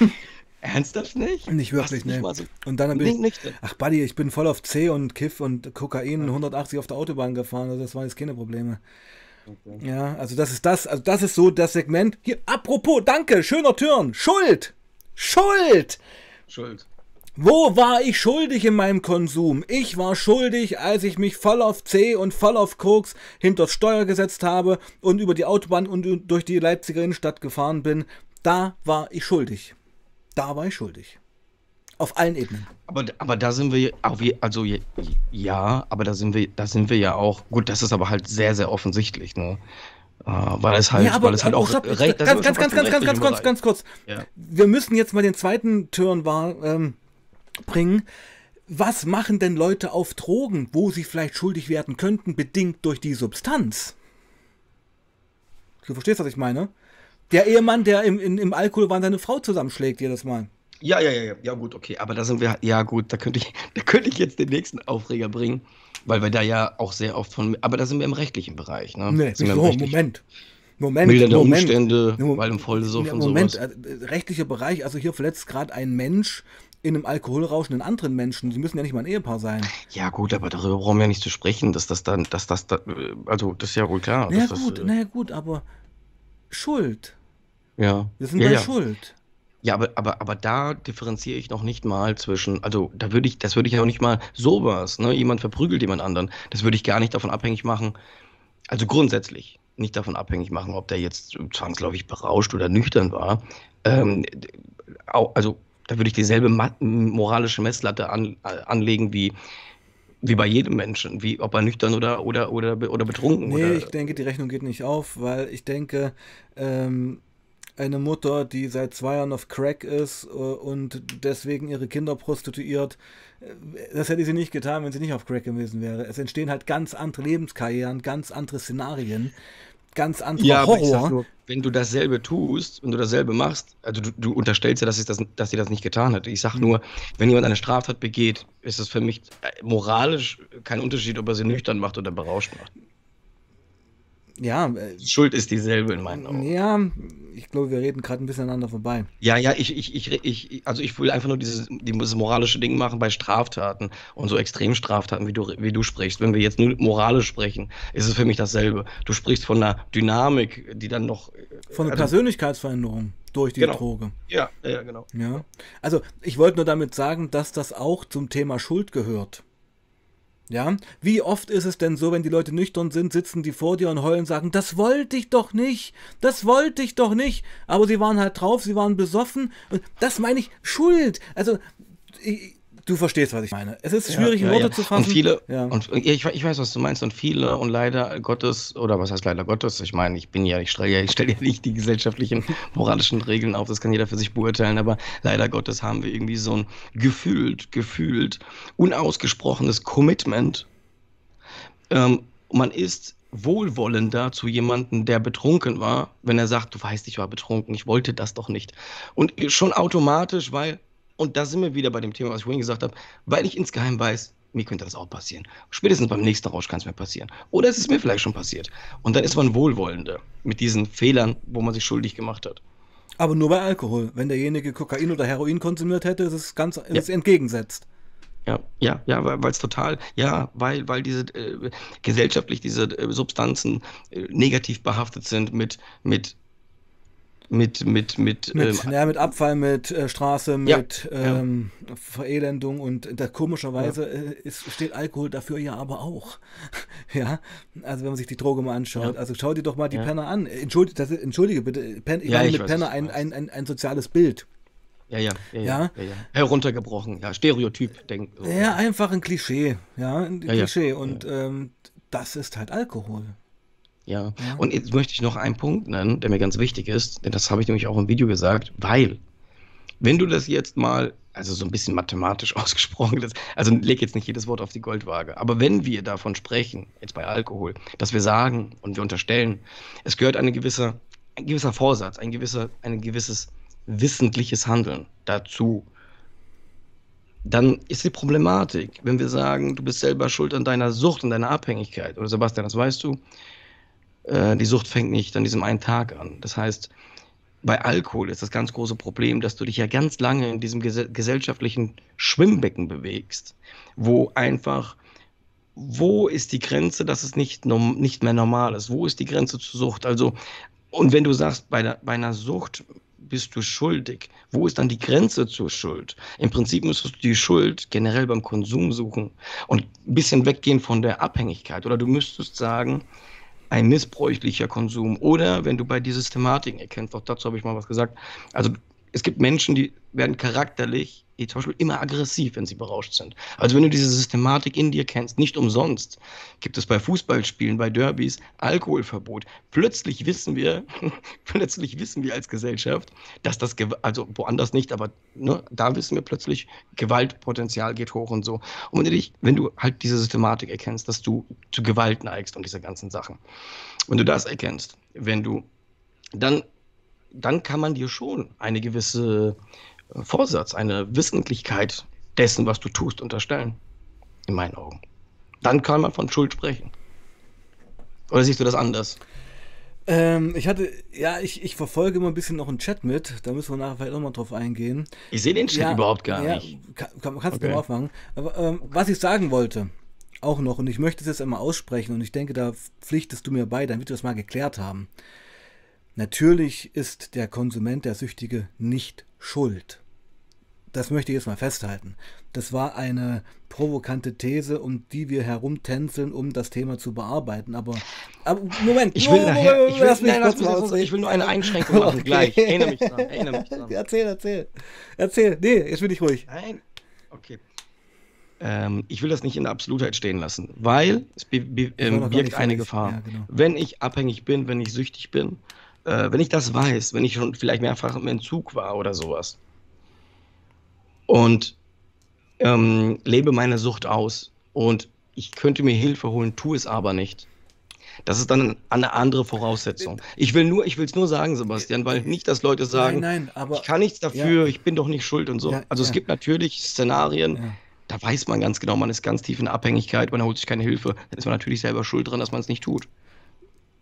Ernsthaft nicht?
Nicht wirklich, ne. So und dann bin ich, ach Buddy, ich bin voll auf C und Kiff und Kokain 180 auf der Autobahn gefahren, also das waren jetzt keine Probleme. Okay. Ja, also das ist das, also das ist so das Segment. Hier, apropos, danke, schöner Türen, Schuld! Schuld!
Schuld.
Wo war ich schuldig in meinem Konsum? Ich war schuldig, als ich mich voll auf C und voll auf Koks hinter Steuer gesetzt habe und über die Autobahn und durch die Leipziger Innenstadt gefahren bin. Da war ich schuldig dabei schuldig. Auf allen Ebenen.
Aber, aber da sind wir ah, also ja, aber da sind wir, da sind wir ja auch, gut, das ist aber halt sehr, sehr offensichtlich, ne? Uh, weil es halt, ja, aber, weil es halt äh, auch oh,
stopp, recht, ganz, ganz, ganz, ganz, ganz, ganz, kurz, ganz kurz. Ja. Wir müssen jetzt mal den zweiten Turn war, ähm, bringen. Was machen denn Leute auf Drogen, wo sie vielleicht schuldig werden könnten, bedingt durch die Substanz? Du verstehst, was ich meine? Der Ehemann, der im, in, im Alkoholwahn seine Frau zusammenschlägt jedes Mal.
Ja, ja, ja, ja, ja, gut, okay. Aber da sind wir, ja gut, da könnte ich, da könnte ich jetzt den nächsten Aufreger bringen, weil wir da ja auch sehr oft von, aber da sind wir im rechtlichen Bereich, ne?
Nee,
sind
so, Moment. Moment,
Mildernde
Moment.
Umstände, weil im Vollsuff
und Moment, sowas. Moment, äh, rechtlicher Bereich, also hier verletzt gerade ein Mensch in einem Alkoholrausch einen anderen Menschen. Sie müssen ja nicht mal ein Ehepaar sein.
Ja, gut, aber darüber brauchen wir ja nicht zu sprechen, dass das dann, dass das, da, also das ist ja wohl klar.
Na ja,
das,
gut, äh, naja, gut, aber Schuld.
Ja.
Wir sind
ja,
bei
ja.
Schuld.
Ja, aber, aber, aber da differenziere ich noch nicht mal zwischen, also da würde ich, das würde ich ja auch nicht mal sowas, ne? Jemand verprügelt jemand anderen. Das würde ich gar nicht davon abhängig machen. Also grundsätzlich nicht davon abhängig machen, ob der jetzt zwangsläufig berauscht oder nüchtern war. Ähm, auch, also da würde ich dieselbe moralische Messlatte an, anlegen wie, wie bei jedem Menschen, wie ob er nüchtern oder, oder, oder, oder betrunken
Nee,
oder,
ich denke, die Rechnung geht nicht auf, weil ich denke, ähm, eine Mutter, die seit zwei Jahren auf Crack ist äh, und deswegen ihre Kinder prostituiert, das hätte sie nicht getan, wenn sie nicht auf Crack gewesen wäre. Es entstehen halt ganz andere Lebenskarrieren, ganz andere Szenarien, ganz andere
ja,
Horror.
Aber nur, wenn du dasselbe tust, wenn du dasselbe machst, also du, du unterstellst ja, dass, das, dass sie das nicht getan hat. Ich sage nur, wenn jemand eine Straftat begeht, ist es für mich äh, moralisch kein Unterschied, ob er sie nüchtern macht oder berauscht macht.
Ja. Äh,
die Schuld ist dieselbe in meinen Augen.
Ja, ich glaube, wir reden gerade ein bisschen aneinander vorbei.
Ja, ja, ich, ich, ich, ich, also ich will einfach nur dieses, dieses moralische Ding machen bei Straftaten und so Extremstraftaten, wie du, wie du sprichst. Wenn wir jetzt nur moralisch sprechen, ist es für mich dasselbe. Du sprichst von einer Dynamik, die dann noch.
Von einer also, Persönlichkeitsveränderung durch die
genau.
Droge.
Ja, ja, genau.
Ja. Also ich wollte nur damit sagen, dass das auch zum Thema Schuld gehört. Ja, wie oft ist es denn so, wenn die Leute nüchtern sind, sitzen die vor dir und heulen und sagen, das wollte ich doch nicht, das wollte ich doch nicht, aber sie waren halt drauf, sie waren besoffen. Und das meine ich Schuld. Also ich, du verstehst, was ich meine. Es ist schwierig, ja, in Worte ja. zu fassen.
Und viele, und ich, ich weiß, was du meinst, und viele, und leider Gottes, oder was heißt leider Gottes, ich meine, ich bin ja, ich stelle ja, ich stelle ja nicht die gesellschaftlichen moralischen Regeln auf, das kann jeder für sich beurteilen, aber leider Gottes haben wir irgendwie so ein gefühlt, gefühlt, unausgesprochenes Commitment. Ähm, man ist wohlwollender zu jemandem, der betrunken war, wenn er sagt, du weißt, ich war betrunken, ich wollte das doch nicht. Und schon automatisch, weil und da sind wir wieder bei dem Thema, was ich vorhin gesagt habe, weil ich insgeheim weiß, mir könnte das auch passieren. Spätestens beim nächsten Rausch kann es mir passieren. Oder es ist mir vielleicht schon passiert. Und dann ist man wohlwollender mit diesen Fehlern, wo man sich schuldig gemacht hat.
Aber nur bei Alkohol. Wenn derjenige Kokain oder Heroin konsumiert hätte, ist es ganz ist ja. es entgegensetzt.
Ja, ja, ja, weil es total, ja, weil, weil diese äh, gesellschaftlich diese äh, Substanzen äh, negativ behaftet sind mit, mit mit mit mit
mit, ähm, ja, mit Abfall, mit äh, Straße, mit ja, ähm, ja. Verelendung und da, komischerweise ja. äh, ist, steht Alkohol dafür ja aber auch. ja, also wenn man sich die Droge mal anschaut, also schau dir doch mal die Penner an. Entschuldige, das, entschuldige bitte, Pen, ich meine mit weiß, Penner ein, ein, ein, ein soziales Bild.
Ja, ja, ja, ja, ja, heruntergebrochen, ja, Stereotyp, denk.
So. Ja, einfach ein Klischee, ja, ein Klischee und ähm, das ist halt Alkohol.
Ja. ja. Und jetzt möchte ich noch einen Punkt nennen, der mir ganz wichtig ist, denn das habe ich nämlich auch im Video gesagt, weil, wenn du das jetzt mal, also so ein bisschen mathematisch ausgesprochen, das, also leg jetzt nicht jedes Wort auf die Goldwaage, aber wenn wir davon sprechen, jetzt bei Alkohol, dass wir sagen und wir unterstellen, es gehört eine gewisse, ein gewisser Vorsatz, ein gewisser, ein gewisses wissentliches Handeln dazu, dann ist die Problematik, wenn wir sagen, du bist selber schuld an deiner Sucht und deiner Abhängigkeit, oder Sebastian, das weißt du, äh, die Sucht fängt nicht an diesem einen Tag an. Das heißt, bei Alkohol ist das ganz große Problem, dass du dich ja ganz lange in diesem ges gesellschaftlichen Schwimmbecken bewegst, wo einfach, wo ist die Grenze, dass es nicht, nicht mehr normal ist? Wo ist die Grenze zur Sucht? Also, und wenn du sagst, bei, der, bei einer Sucht bist du schuldig, wo ist dann die Grenze zur Schuld? Im Prinzip müsstest du die Schuld generell beim Konsum suchen und ein bisschen weggehen von der Abhängigkeit. Oder du müsstest sagen, ein missbräuchlicher Konsum oder wenn du bei die Systematiken erkennst, auch dazu habe ich mal was gesagt, also es gibt Menschen, die werden charakterlich zum Beispiel immer aggressiv, wenn sie berauscht sind. Also wenn du diese Systematik in dir kennst, nicht umsonst gibt es bei Fußballspielen, bei Derbys Alkoholverbot. Plötzlich wissen wir, plötzlich wissen wir als Gesellschaft, dass das, also woanders nicht, aber ne, da wissen wir plötzlich, Gewaltpotenzial geht hoch und so. Und wenn du dich, wenn du halt diese Systematik erkennst, dass du zu Gewalt neigst und diese ganzen Sachen, wenn du das erkennst, wenn du dann dann kann man dir schon eine gewisse Vorsatz, eine Wissentlichkeit dessen, was du tust, unterstellen. In meinen Augen. Dann kann man von Schuld sprechen. Oder siehst du das anders?
Ähm, ich hatte, ja, ich, ich verfolge immer ein bisschen noch einen Chat mit, da müssen wir nachher vielleicht nochmal drauf eingehen.
Ich sehe den Chat ja, überhaupt gar
ja,
nicht.
Kann, kann, kannst okay. du aufmachen. Aber ähm, was ich sagen wollte, auch noch, und ich möchte es jetzt einmal aussprechen, und ich denke, da pflichtest du mir bei, damit wir das mal geklärt haben. Natürlich ist der Konsument, der Süchtige, nicht schuld. Das möchte ich jetzt mal festhalten. Das war eine provokante These, um die wir herumtänzeln, um das Thema zu bearbeiten. Aber, aber Moment,
ich will, nachher, ich, will, nein, lass ich will nur eine Einschränkung machen. Okay. Gleich. Erinnere mich dran. Erinnere mich dran.
Erzähl, erzähl. Erzähl. Nee, jetzt bin ich ruhig.
Nein. Okay. Ähm, ich will das nicht in der Absolutheit stehen lassen, weil es be be ähm, birgt eine Gefahr. Ja, genau. Wenn ich abhängig bin, wenn ich süchtig bin, äh, wenn ich das weiß, wenn ich schon vielleicht mehrfach im Entzug war oder sowas und ähm, lebe meine Sucht aus und ich könnte mir Hilfe holen, tue es aber nicht. Das ist dann eine andere Voraussetzung. Ich will nur, ich will es nur sagen, Sebastian, weil nicht, dass Leute sagen,
nein, nein,
ich kann nichts dafür, ja. ich bin doch nicht schuld und so. Ja, also ja. es gibt natürlich Szenarien, da weiß man ganz genau, man ist ganz tief in Abhängigkeit, man holt sich keine Hilfe, dann ist man natürlich selber schuld dran, dass man es nicht tut.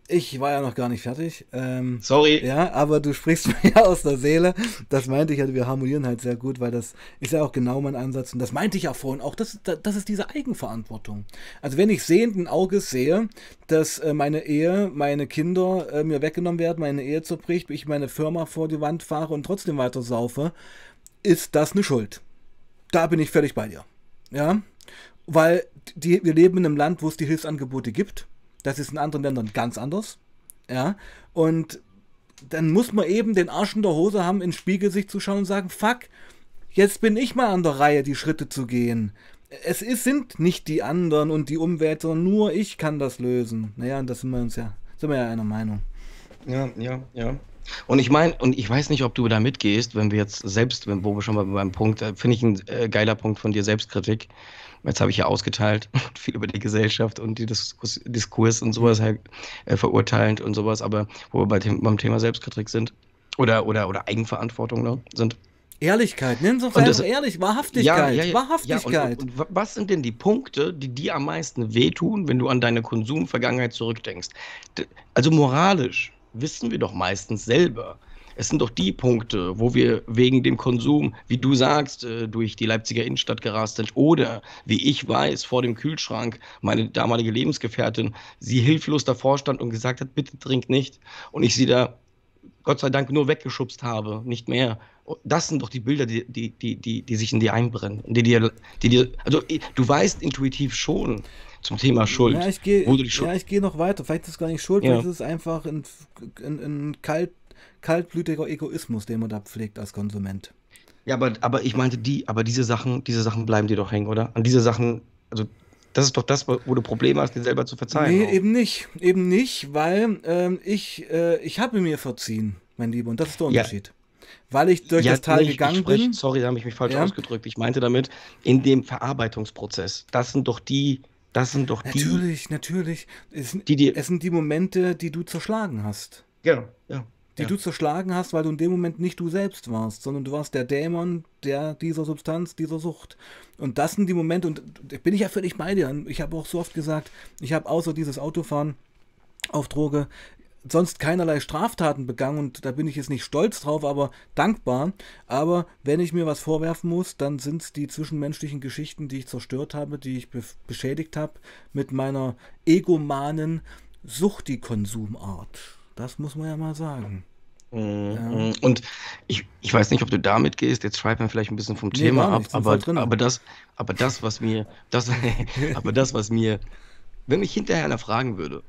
Ich war ja noch gar nicht fertig. Ähm,
Sorry.
Ja, aber du sprichst mir ja aus der Seele. Das meinte ich halt, wir harmonieren halt sehr gut, weil das ist ja auch genau mein Ansatz. Und das meinte ich ja vorhin auch, das, das ist diese Eigenverantwortung. Also wenn ich sehenden Auges sehe, dass äh, meine Ehe, meine Kinder äh, mir weggenommen werden, meine Ehe zerbricht, ich meine Firma vor die Wand fahre und trotzdem weiter saufe, ist das eine Schuld. Da bin ich völlig bei dir. Ja, weil die, wir leben in einem Land, wo es die Hilfsangebote gibt das ist in anderen Ländern ganz anders. Ja, und dann muss man eben den Arsch in der Hose haben, ins Spiegel sich zu schauen und sagen, fuck, jetzt bin ich mal an der Reihe, die Schritte zu gehen. Es ist, sind nicht die anderen und die Umwelt, sondern nur ich kann das lösen. Naja, und das sind wir uns ja, sind wir ja einer Meinung.
Ja, ja, ja. Und ich meine, und ich weiß nicht, ob du da mitgehst, wenn wir jetzt selbst, wo wir schon mal beim Punkt, äh, finde ich ein äh, geiler Punkt von dir, Selbstkritik. Jetzt habe ich ja ausgeteilt, viel über die Gesellschaft und die Diskurs, Diskurs und sowas halt, äh, verurteilend und sowas, aber wo wir bei dem, beim Thema Selbstkritik sind oder, oder, oder Eigenverantwortung ne, sind.
Ehrlichkeit, nennen Sie einfach ehrlich, Wahrhaftigkeit,
ja, ja, ja, Wahrhaftigkeit. Und, und, was sind denn die Punkte, die dir am meisten wehtun, wenn du an deine Konsumvergangenheit zurückdenkst? Also moralisch wissen wir doch meistens selber, es sind doch die Punkte, wo wir wegen dem Konsum, wie du sagst, äh, durch die Leipziger Innenstadt gerast sind oder wie ich weiß, vor dem Kühlschrank meine damalige Lebensgefährtin, sie hilflos davor stand und gesagt hat, bitte trink nicht. Und ich sie da Gott sei Dank nur weggeschubst habe, nicht mehr. Das sind doch die Bilder, die, die, die, die, die sich in dir einbrennen. Die dir, die dir, also du weißt intuitiv schon zum Thema Schuld.
Ja, ich gehe ja, geh noch weiter. Vielleicht ist es gar nicht Schuld, ja. vielleicht ist es einfach ein, ein, ein kalt kaltblütiger Egoismus, den man da pflegt als Konsument.
Ja, aber, aber ich meinte, die, aber diese Sachen, diese Sachen bleiben dir doch hängen, oder? An diese Sachen, also das ist doch das, wo du Probleme hast, dir selber zu verzeihen.
Nee, auch. eben nicht. Eben nicht, weil ähm, ich, äh, ich habe mir verziehen, mein Lieber, und das ist der Unterschied. Ja. Weil ich durch ja, das Tal nee, gegangen sprech, bin.
Sorry, da habe ich mich falsch ja. ausgedrückt. Ich meinte damit, in dem Verarbeitungsprozess. Das sind doch die, das sind doch
die. Natürlich, natürlich. Es, die, die, es sind die Momente, die du zerschlagen hast.
Genau, ja
die ja. du zerschlagen hast, weil du in dem Moment nicht du selbst warst, sondern du warst der Dämon der dieser Substanz, dieser Sucht. Und das sind die Momente, und da bin ich ja völlig bei dir. Ich habe auch so oft gesagt, ich habe außer dieses Autofahren auf Droge sonst keinerlei Straftaten begangen und da bin ich jetzt nicht stolz drauf, aber dankbar. Aber wenn ich mir was vorwerfen muss, dann sind es die zwischenmenschlichen Geschichten, die ich zerstört habe, die ich be beschädigt habe mit meiner egomanen Suchti-Konsumart. Das muss man ja mal sagen.
Mhm. Ja. Und ich, ich weiß nicht, ob du damit gehst, jetzt schreiben wir vielleicht ein bisschen vom nee, Thema ab, aber, aber, das, aber das, was mir, das, aber das, was mir, wenn mich hinterher einer fragen würde,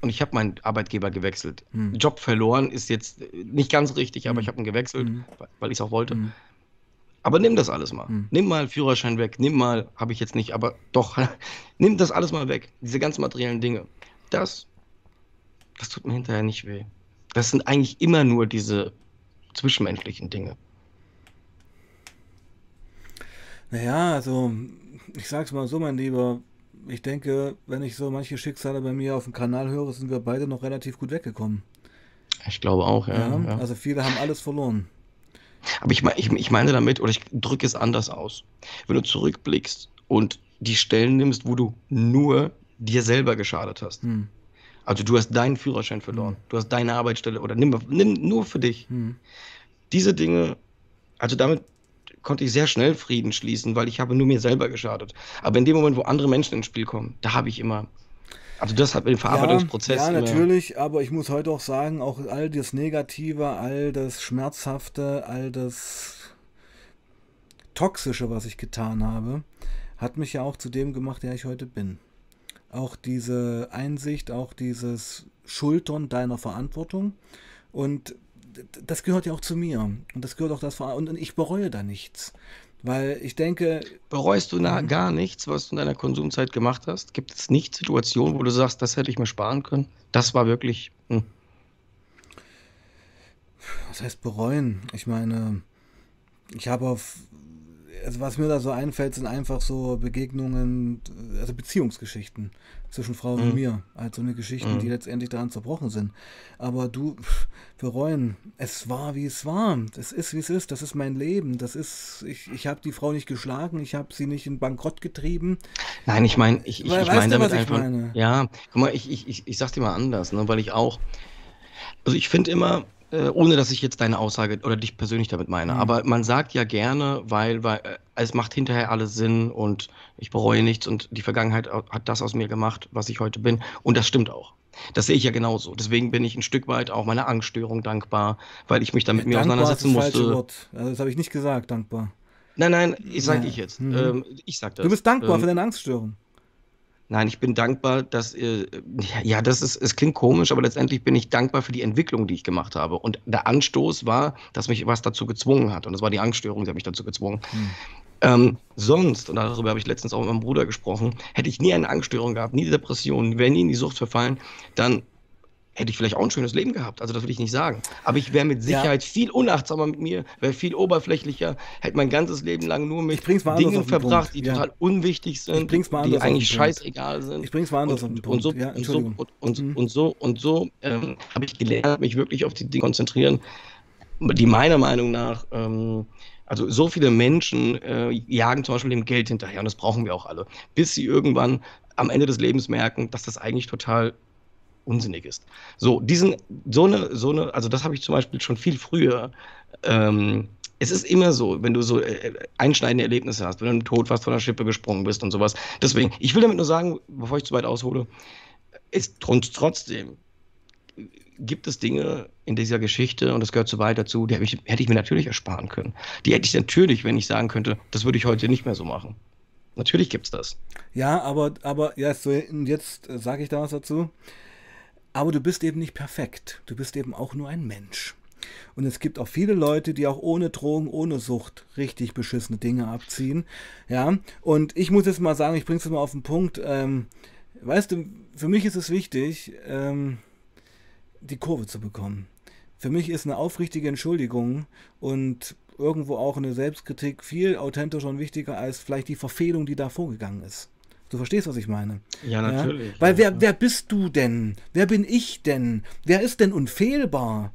und ich habe meinen Arbeitgeber gewechselt. Hm. Job verloren ist jetzt nicht ganz richtig, aber hm. ich habe ihn gewechselt, hm. weil ich es auch wollte. Hm. Aber nimm das alles mal. Hm. Nimm mal Führerschein weg, nimm mal, habe ich jetzt nicht, aber doch, nimm das alles mal weg. Diese ganzen materiellen Dinge. Das, das tut mir hinterher nicht weh. Das sind eigentlich immer nur diese zwischenmenschlichen Dinge.
Naja, also ich sag's mal so, mein Lieber. Ich denke, wenn ich so manche Schicksale bei mir auf dem Kanal höre, sind wir beide noch relativ gut weggekommen.
Ich glaube auch, ja. ja,
ja. Also viele haben alles verloren.
Aber ich, ich, ich meine damit, oder ich drücke es anders aus. Wenn du zurückblickst und die Stellen nimmst, wo du nur dir selber geschadet hast. Hm. Also du hast deinen Führerschein verloren, hm. du hast deine Arbeitsstelle oder nimm, nimm nur für dich. Hm. Diese Dinge, also damit konnte ich sehr schnell Frieden schließen, weil ich habe nur mir selber geschadet. Aber in dem Moment, wo andere Menschen ins Spiel kommen, da habe ich immer also das hat mit dem Verarbeitungsprozess.
Ja, ja natürlich, aber ich muss heute auch sagen, auch all das Negative, all das Schmerzhafte, all das Toxische, was ich getan habe, hat mich ja auch zu dem gemacht, der ich heute bin. Auch diese Einsicht, auch dieses Schultern deiner Verantwortung. Und das gehört ja auch zu mir. Und das gehört auch das und ich bereue da nichts. Weil ich denke.
Bereust du na, gar nichts, was du in deiner Konsumzeit gemacht hast? Gibt es nicht Situationen, wo du sagst, das hätte ich mir sparen können? Das war wirklich. Hm.
Was heißt bereuen? Ich meine, ich habe auf also was mir da so einfällt, sind einfach so Begegnungen, also Beziehungsgeschichten zwischen Frau mhm. und mir. Also eine Geschichten, mhm. die letztendlich daran zerbrochen sind. Aber du, bereuen, es war, wie es war. Es ist, wie es ist. Das ist mein Leben. Das ist, ich, ich habe die Frau nicht geschlagen, ich habe sie nicht in Bankrott getrieben.
Nein, ich meine, ich, ich, ich meine damit einfach. Meine? Ja, guck mal, ich, ich, ich, ich sag's dir mal anders, ne, weil ich auch, also ich finde immer, äh, ohne dass ich jetzt deine Aussage oder dich persönlich damit meine. Mhm. Aber man sagt ja gerne, weil, weil äh, es macht hinterher alles Sinn und ich bereue nichts und die Vergangenheit hat das aus mir gemacht, was ich heute bin. Und das stimmt auch. Das sehe ich ja genauso. Deswegen bin ich ein Stück weit auch meiner Angststörung dankbar, weil ich mich damit ja, mir auseinandersetzen ist das musste. Wort.
Also das habe ich nicht gesagt, dankbar.
Nein, nein, ich sage ja. ich jetzt. Mhm. Ähm, ich sag das.
Du bist dankbar ähm, für deine Angststörung.
Nein, ich bin dankbar, dass, äh, ja, das ist, es klingt komisch, aber letztendlich bin ich dankbar für die Entwicklung, die ich gemacht habe. Und der Anstoß war, dass mich was dazu gezwungen hat. Und das war die Angststörung, die hat mich dazu gezwungen. Hm. Ähm, sonst, und darüber habe ich letztens auch mit meinem Bruder gesprochen, hätte ich nie eine Angststörung gehabt, nie Depression, wäre nie in die Sucht verfallen, dann hätte ich vielleicht auch ein schönes Leben gehabt. Also das will ich nicht sagen. Aber ich wäre mit Sicherheit ja. viel unachtsamer mit mir, wäre viel oberflächlicher, hätte mein ganzes Leben lang nur mit Dingen verbracht, die ja. total unwichtig sind, die eigentlich scheißegal sind.
Ich bring's mal anders
und, und, so, ja, und, so, und, und, mhm. und so und so ähm, habe ich gelernt, mich wirklich auf die Dinge konzentrieren, die meiner Meinung nach ähm, also so viele Menschen äh, jagen zum Beispiel dem Geld hinterher und das brauchen wir auch alle, bis sie irgendwann am Ende des Lebens merken, dass das eigentlich total unsinnig ist. So, diesen, so eine, so eine, also das habe ich zum Beispiel schon viel früher. Ähm, es ist immer so, wenn du so äh, einschneidende Erlebnisse hast, wenn du im Tod fast von der Schippe gesprungen bist und sowas. Deswegen, ich will damit nur sagen, bevor ich zu weit aushole, ist trotzdem gibt es Dinge in dieser Geschichte, und das gehört so weit dazu, die ich, hätte ich mir natürlich ersparen können. Die hätte ich natürlich, wenn ich sagen könnte, das würde ich heute nicht mehr so machen. Natürlich gibt es das.
Ja, aber, aber ja, so, jetzt sage ich da was dazu. Aber du bist eben nicht perfekt. Du bist eben auch nur ein Mensch. Und es gibt auch viele Leute, die auch ohne Drogen, ohne Sucht richtig beschissene Dinge abziehen. Ja, und ich muss jetzt mal sagen, ich bringe es mal auf den Punkt. Ähm, weißt du, für mich ist es wichtig, ähm, die Kurve zu bekommen. Für mich ist eine aufrichtige Entschuldigung und irgendwo auch eine Selbstkritik viel authentischer und wichtiger als vielleicht die Verfehlung, die da vorgegangen ist. Du verstehst, was ich meine?
Ja, natürlich.
Ja? Weil wer, wer bist du denn? Wer bin ich denn? Wer ist denn unfehlbar?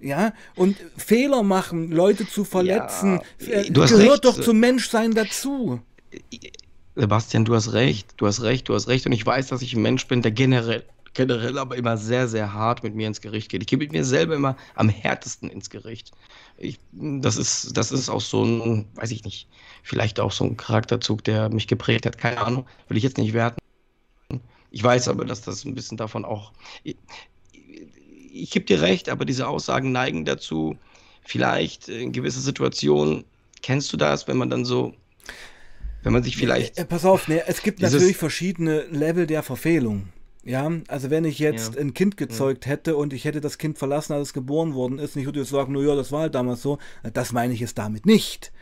Ja, und Fehler machen, Leute zu verletzen, ja, äh, gehört recht. doch zum Menschsein dazu.
Sebastian, du hast recht, du hast recht, du hast recht. Und ich weiß, dass ich ein Mensch bin, der generell, generell aber immer sehr, sehr hart mit mir ins Gericht geht. Ich gehe mit mir selber immer am härtesten ins Gericht. Ich, das, ist, das ist auch so ein, weiß ich nicht, vielleicht auch so ein Charakterzug, der mich geprägt hat. Keine Ahnung, will ich jetzt nicht werten. Ich weiß aber, dass das ein bisschen davon auch. Ich, ich gebe dir recht, aber diese Aussagen neigen dazu, vielleicht in gewisse Situationen, kennst du das, wenn man dann so, wenn man sich vielleicht.
Äh, pass auf, ne, es gibt natürlich verschiedene Level der Verfehlung. Ja, also wenn ich jetzt ja. ein Kind gezeugt hätte und ich hätte das Kind verlassen, als es geboren worden ist, und ich würde jetzt sagen, naja, das war halt damals so, das meine ich jetzt damit nicht.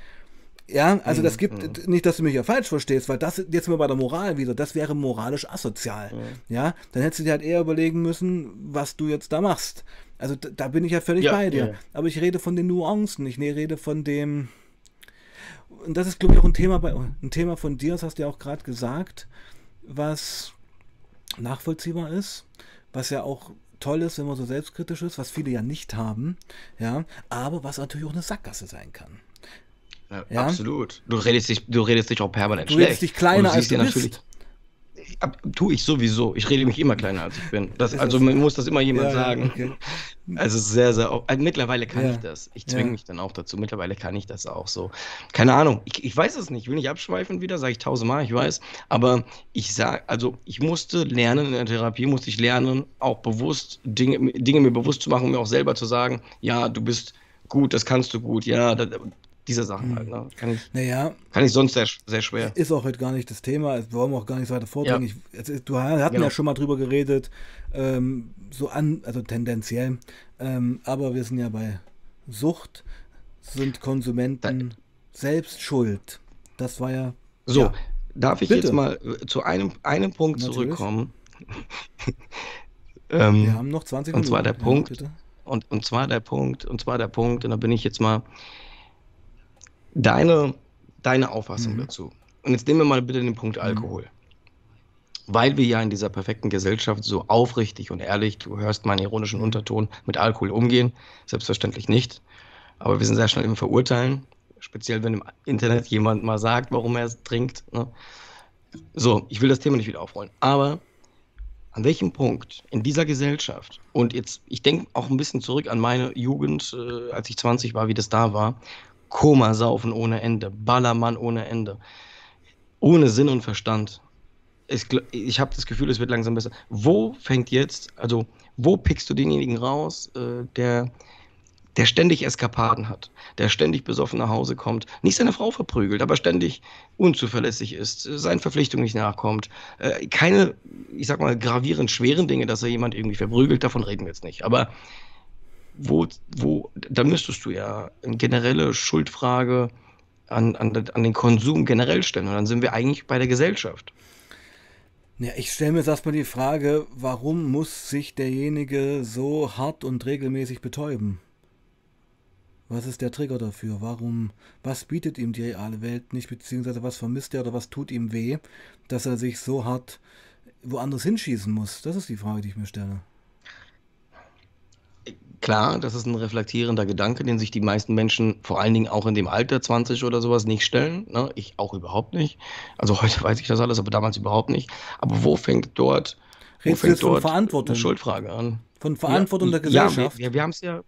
Ja, also das mhm, gibt mhm. nicht, dass du mich ja falsch verstehst, weil das jetzt mal bei der Moral wieder, das wäre moralisch asozial. Mhm. Ja, dann hättest du dir halt eher überlegen müssen, was du jetzt da machst. Also da, da bin ich ja völlig ja, bei dir. Ja. Aber ich rede von den Nuancen, ich rede von dem. Und das ist, glaube ich, auch ein Thema bei ein Thema von dir, das hast du ja auch gerade gesagt, was nachvollziehbar ist, was ja auch toll ist, wenn man so selbstkritisch ist, was viele ja nicht haben, ja, aber was natürlich auch eine Sackgasse sein kann.
Ja, ja? Absolut. Du redest dich, du redest dich auch permanent
du schlecht. Du redest dich kleiner als du bist.
Tue ich sowieso. Ich rede mich immer kleiner als ich bin. Das, also man muss das immer jemand ja, sagen. Okay. Also sehr, sehr. Also mittlerweile kann ja. ich das. Ich zwinge ja. mich dann auch dazu. Mittlerweile kann ich das auch so. Keine Ahnung. Ich, ich weiß es nicht. Ich will nicht abschweifen wieder, sage ich tausendmal, ich weiß. Aber ich sage, also ich musste lernen in der Therapie, musste ich lernen, auch bewusst Dinge, Dinge mir bewusst zu machen, mir auch selber zu sagen, ja, du bist gut, das kannst du gut, ja, das, diese Sachen hm. halt. Ne? Kann, ich,
naja,
kann ich sonst sehr, sehr schwer.
Ist auch heute gar nicht das Thema. Wir wollen auch gar nicht weiter vordringen. Ja. Ich, du hatten genau. ja schon mal drüber geredet, ähm, so an, also tendenziell. Ähm, aber wir sind ja bei Sucht, sind Konsumenten da, selbst schuld. Das war ja.
So, ja. darf ich Bitte. jetzt mal äh, zu einem, einem Punkt Natürlich. zurückkommen?
ähm, wir haben noch 20
Minuten. Und zwar der Punkt. Ja, und, und zwar der Punkt, und zwar der Punkt, und da bin ich jetzt mal deine, deine Auffassung mhm. dazu. Und jetzt nehmen wir mal bitte den Punkt mhm. Alkohol. Mhm. Weil wir ja in dieser perfekten Gesellschaft so aufrichtig und ehrlich, du hörst meinen ironischen Unterton, mit Alkohol umgehen. Selbstverständlich nicht. Aber wir sind sehr schnell im Verurteilen. Speziell, wenn im Internet jemand mal sagt, warum er es trinkt. Ne? So, ich will das Thema nicht wieder aufrollen. Aber an welchem Punkt in dieser Gesellschaft, und jetzt, ich denke auch ein bisschen zurück an meine Jugend, äh, als ich 20 war, wie das da war, Komasaufen ohne Ende, Ballermann ohne Ende, ohne Sinn und Verstand. Ich, ich habe das Gefühl, es wird langsam besser. Wo fängt jetzt, also wo pickst du denjenigen raus, äh, der, der ständig Eskapaden hat, der ständig besoffen nach Hause kommt, nicht seine Frau verprügelt, aber ständig unzuverlässig ist, seinen Verpflichtungen nicht nachkommt, äh, keine, ich sag mal, gravierend schweren Dinge, dass er jemand irgendwie verprügelt, davon reden wir jetzt nicht. Aber wo, wo, da müsstest du ja eine generelle Schuldfrage an, an, an den Konsum generell stellen. Und dann sind wir eigentlich bei der Gesellschaft.
Ja, ich stelle mir jetzt erstmal die Frage, warum muss sich derjenige so hart und regelmäßig betäuben? Was ist der Trigger dafür? Warum, was bietet ihm die reale Welt nicht, beziehungsweise was vermisst er oder was tut ihm weh, dass er sich so hart woanders hinschießen muss? Das ist die Frage, die ich mir stelle.
Klar, das ist ein reflektierender Gedanke, den sich die meisten Menschen, vor allen Dingen auch in dem Alter 20 oder sowas, nicht stellen. Ne? Ich auch überhaupt nicht. Also heute weiß ich das alles, aber damals überhaupt nicht. Aber wo fängt dort,
wo fängt dort Verantwortung?
eine Schuldfrage an?
Von Verantwortung ja, der Gesellschaft?
Ja, wir, wir haben es ja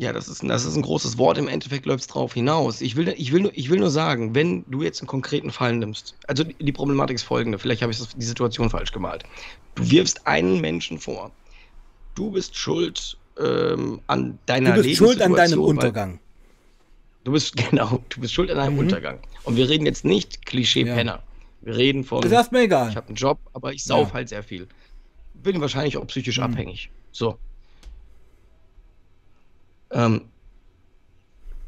Ja, das ist, das ist ein großes Wort. Im Endeffekt läuft es drauf hinaus. Ich will, ich, will nur, ich will nur sagen, wenn du jetzt einen konkreten Fall nimmst, also die Problematik ist folgende, vielleicht habe ich die Situation falsch gemalt. Du wirfst einen Menschen vor. Du bist schuld ähm, an deiner
Du bist schuld an deinem Untergang.
Du bist, genau, du bist schuld an deinem mhm. Untergang. Und wir reden jetzt nicht Klischee-Penner. Ja. Wir reden von.
Das ist mir egal.
Ich habe einen Job, aber ich sauf ja. halt sehr viel. Bin wahrscheinlich auch psychisch mhm. abhängig. So. Ähm,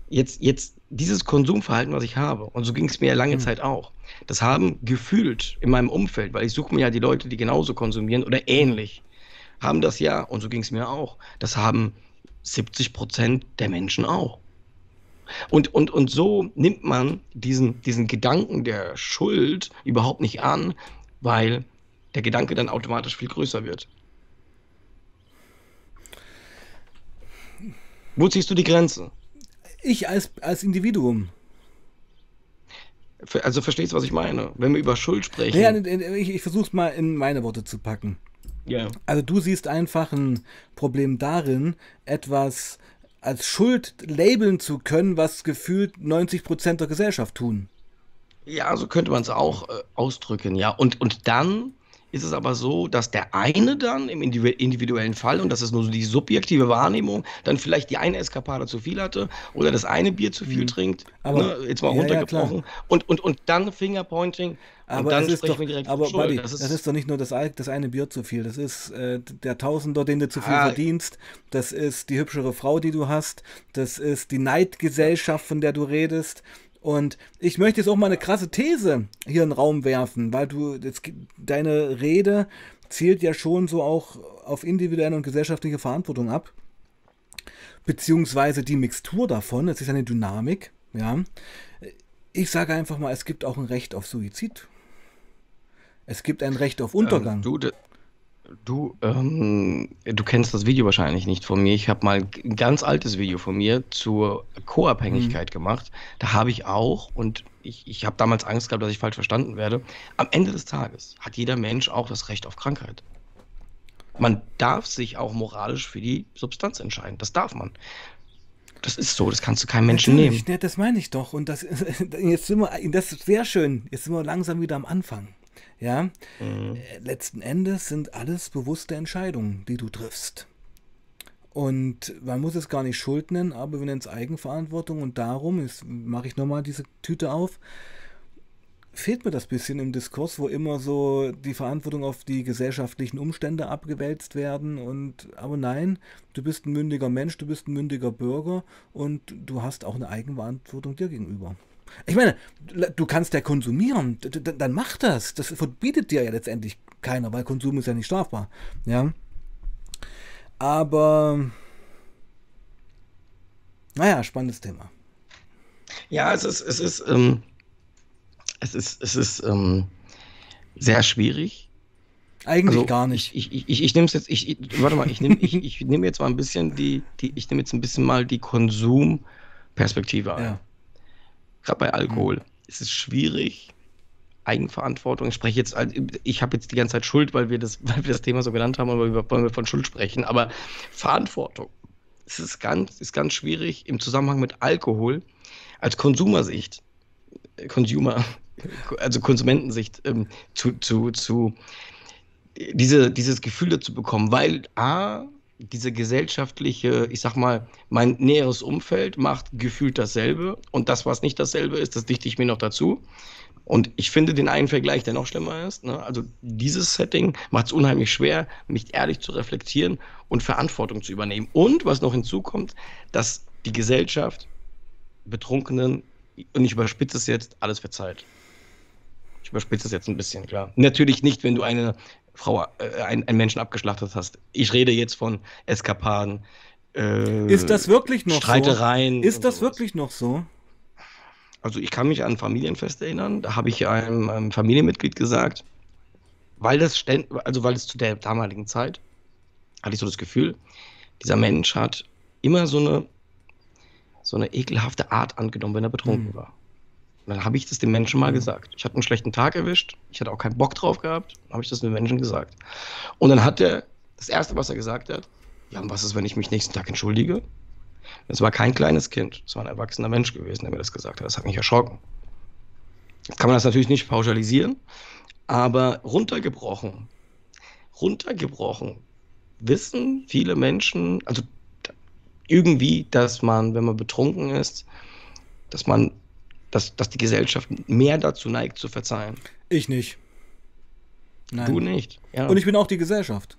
jetzt, jetzt dieses Konsumverhalten, was ich habe, und so ging es mir ja lange mhm. Zeit auch, das haben gefühlt in meinem Umfeld, weil ich suche mir ja die Leute, die genauso konsumieren oder ähnlich, haben das ja, und so ging es mir auch, das haben 70 Prozent der Menschen auch. Und, und, und so nimmt man diesen, diesen Gedanken der Schuld überhaupt nicht an, weil der Gedanke dann automatisch viel größer wird. Wo ziehst du die Grenze?
Ich als, als Individuum.
Also verstehst du, was ich meine? Wenn wir über Schuld sprechen.
Ja, ich, ich versuche es mal in meine Worte zu packen.
Ja.
Also du siehst einfach ein Problem darin, etwas als Schuld labeln zu können, was gefühlt 90% der Gesellschaft tun.
Ja, so könnte man es auch äh, ausdrücken, ja. Und, und dann ist es aber so, dass der eine dann im individuellen Fall, und das ist nur so die subjektive Wahrnehmung, dann vielleicht die eine Eskapade zu viel hatte oder das eine Bier zu viel mhm. trinkt, aber, ne, jetzt mal runtergebrochen, ja, und, und, und dann Fingerpointing.
Aber,
dann
ist doch, aber Buddy, das, ist, das ist doch nicht nur das, das eine Bier zu viel. Das ist äh, der Tausender, den du zu viel ah, verdienst. Das ist die hübschere Frau, die du hast. Das ist die Neidgesellschaft, von der du redest. Und ich möchte jetzt auch mal eine krasse These hier in den Raum werfen, weil du jetzt, deine Rede zielt ja schon so auch auf individuelle und gesellschaftliche Verantwortung ab. Beziehungsweise die Mixtur davon, es ist eine Dynamik, ja. Ich sage einfach mal, es gibt auch ein Recht auf Suizid. Es gibt ein Recht auf Untergang. Ähm,
du, Du, ähm, du kennst das Video wahrscheinlich nicht von mir. Ich habe mal ein ganz altes Video von mir zur Co-Abhängigkeit mhm. gemacht. Da habe ich auch, und ich, ich habe damals Angst gehabt, dass ich falsch verstanden werde, am Ende des Tages hat jeder Mensch auch das Recht auf Krankheit. Man darf sich auch moralisch für die Substanz entscheiden. Das darf man. Das ist so, das kannst du keinem Menschen Natürlich, nehmen.
Ja, das meine ich doch. Und das, jetzt sind wir, das ist sehr schön. Jetzt sind wir langsam wieder am Anfang. Ja, mhm. Äh, letzten Endes sind alles bewusste Entscheidungen, die du triffst. Und man muss es gar nicht Schuld nennen, aber wir nennen es Eigenverantwortung und darum, jetzt mache ich nochmal diese Tüte auf, fehlt mir das bisschen im Diskurs, wo immer so die Verantwortung auf die gesellschaftlichen Umstände abgewälzt werden und aber nein, du bist ein mündiger Mensch, du bist ein mündiger Bürger und du hast auch eine Eigenverantwortung dir gegenüber. Ich meine, du kannst ja konsumieren, dann mach das. Das verbietet dir ja letztendlich keiner, weil Konsum ist ja nicht strafbar. Ja. Aber, naja, spannendes Thema.
Ja, es ist, es ist, ähm, es ist, es ist ähm, sehr schwierig.
Eigentlich also, gar nicht.
Ich, ich, ich, ich nehme es jetzt, ich, warte mal, ich nehme ich, ich nehm jetzt mal ein bisschen die, die ich nehme jetzt ein bisschen mal die Konsumperspektive ein. Ja gerade bei Alkohol, mhm. ist es schwierig, Eigenverantwortung. Ich spreche jetzt, ich habe jetzt die ganze Zeit Schuld, weil wir das, weil wir das Thema so genannt haben, aber wollen wir von Schuld sprechen. Aber Verantwortung, es ist ganz, ist ganz schwierig im Zusammenhang mit Alkohol als Konsumersicht, Consumer, also Konsumentensicht ähm, zu, zu, zu diese, dieses Gefühl dazu bekommen, weil A, diese gesellschaftliche, ich sag mal, mein näheres Umfeld macht gefühlt dasselbe und das, was nicht dasselbe ist, das dichte ich mir noch dazu. Und ich finde den einen Vergleich, der noch schlimmer ist. Ne? Also dieses Setting macht es unheimlich schwer, mich ehrlich zu reflektieren und Verantwortung zu übernehmen. Und was noch hinzukommt, dass die Gesellschaft Betrunkenen, und ich überspitze es jetzt, alles verzeiht. Ich überspitze es jetzt ein bisschen, klar. Natürlich nicht, wenn du eine Frau, äh, einen, einen Menschen abgeschlachtet hast. Ich rede jetzt von Eskapaden.
Äh, ist das wirklich noch
Streitereien
so? Ist das wirklich noch so?
Also ich kann mich an Familienfest erinnern. Da habe ich einem, einem Familienmitglied gesagt, weil das also weil es zu der damaligen Zeit hatte ich so das Gefühl, dieser Mensch hat immer so eine so eine ekelhafte Art angenommen, wenn er betrunken mhm. war. Und dann habe ich das dem Menschen mal mhm. gesagt. Ich hatte einen schlechten Tag erwischt, ich hatte auch keinen Bock drauf gehabt, habe ich das dem Menschen gesagt. Und dann hat er, das Erste, was er gesagt hat, ja, und was ist, wenn ich mich nächsten Tag entschuldige? Das war kein kleines Kind, es war ein erwachsener Mensch gewesen, der mir das gesagt hat. Das hat mich erschrocken. Jetzt kann man das natürlich nicht pauschalisieren, aber runtergebrochen, runtergebrochen, wissen viele Menschen, also irgendwie, dass man, wenn man betrunken ist, dass man dass, dass die Gesellschaft mehr dazu neigt, zu verzeihen.
Ich nicht.
Nein. Du nicht.
Ja. Und ich bin auch die Gesellschaft.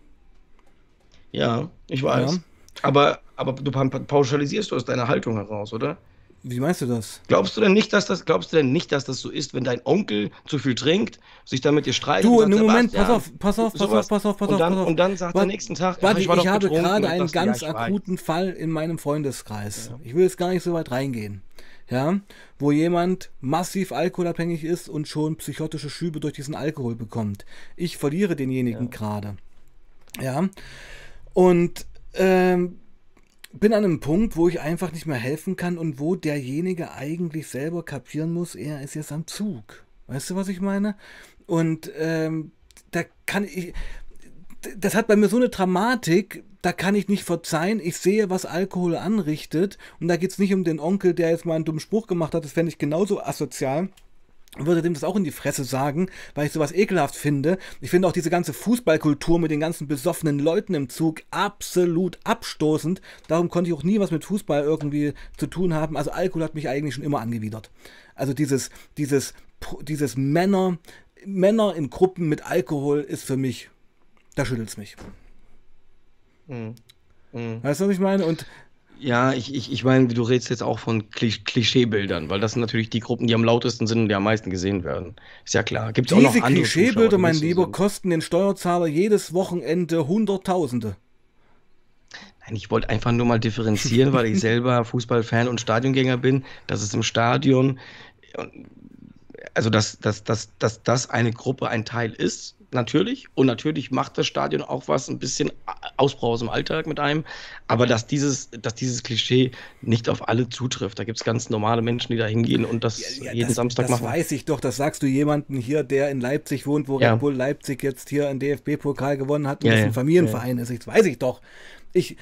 Ja, ich weiß. Ja. Aber, aber du pauschalisierst aus deiner Haltung heraus, oder?
Wie meinst du das?
Glaubst du denn nicht, dass das, glaubst du denn nicht, dass das so ist, wenn dein Onkel zu viel trinkt, sich dann mit dir streitet?
Du, im Moment, pass auf, pass auf, pass auf, pass auf, pass
auf,
dann, pass
auf. Und dann sagt er nächsten Tag,
warte, ich, ich habe gerade einen ganz akuten Fall in meinem Freundeskreis. Ich will jetzt gar nicht so weit reingehen ja, wo jemand massiv alkoholabhängig ist und schon psychotische Schübe durch diesen Alkohol bekommt. Ich verliere denjenigen ja. gerade. Ja. Und ähm, bin an einem Punkt, wo ich einfach nicht mehr helfen kann und wo derjenige eigentlich selber kapieren muss, er ist jetzt am Zug. Weißt du, was ich meine? Und ähm, da kann ich. Das hat bei mir so eine Dramatik, da kann ich nicht verzeihen. Ich sehe, was Alkohol anrichtet. Und da geht es nicht um den Onkel, der jetzt mal einen dummen Spruch gemacht hat. Das fände ich genauso asozial. würde dem das auch in die Fresse sagen, weil ich sowas ekelhaft finde. Ich finde auch diese ganze Fußballkultur mit den ganzen besoffenen Leuten im Zug absolut abstoßend. Darum konnte ich auch nie was mit Fußball irgendwie zu tun haben. Also Alkohol hat mich eigentlich schon immer angewidert. Also dieses, dieses, dieses Männer, Männer in Gruppen mit Alkohol ist für mich, da schüttelt es mich. Mhm. Mhm. Weißt du, was ich meine? Und
ja, ich, ich, ich meine, du redest jetzt auch von Klischeebildern, weil das sind natürlich die Gruppen, die am lautesten sind und die am meisten gesehen werden. Ist ja klar.
Gibt es auch noch andere Klischeebilder, mein Lieber, sind. kosten den Steuerzahler jedes Wochenende Hunderttausende.
Nein, ich wollte einfach nur mal differenzieren, weil ich selber Fußballfan und Stadiongänger bin, dass es im Stadion, also dass, dass, dass, dass das eine Gruppe ein Teil ist natürlich. Und natürlich macht das Stadion auch was, ein bisschen Ausbrauch aus dem Alltag mit einem. Aber dass dieses, dass dieses Klischee nicht auf alle zutrifft. Da gibt es ganz normale Menschen, die da hingehen und das ja, ja, jeden das, Samstag
das
machen.
Das weiß ich doch. Das sagst du jemanden hier, der in Leipzig wohnt, wo ja. Red Bull Leipzig jetzt hier einen DFB-Pokal gewonnen hat und ja, das ein Familienverein ist. Das weiß ich doch. Ich,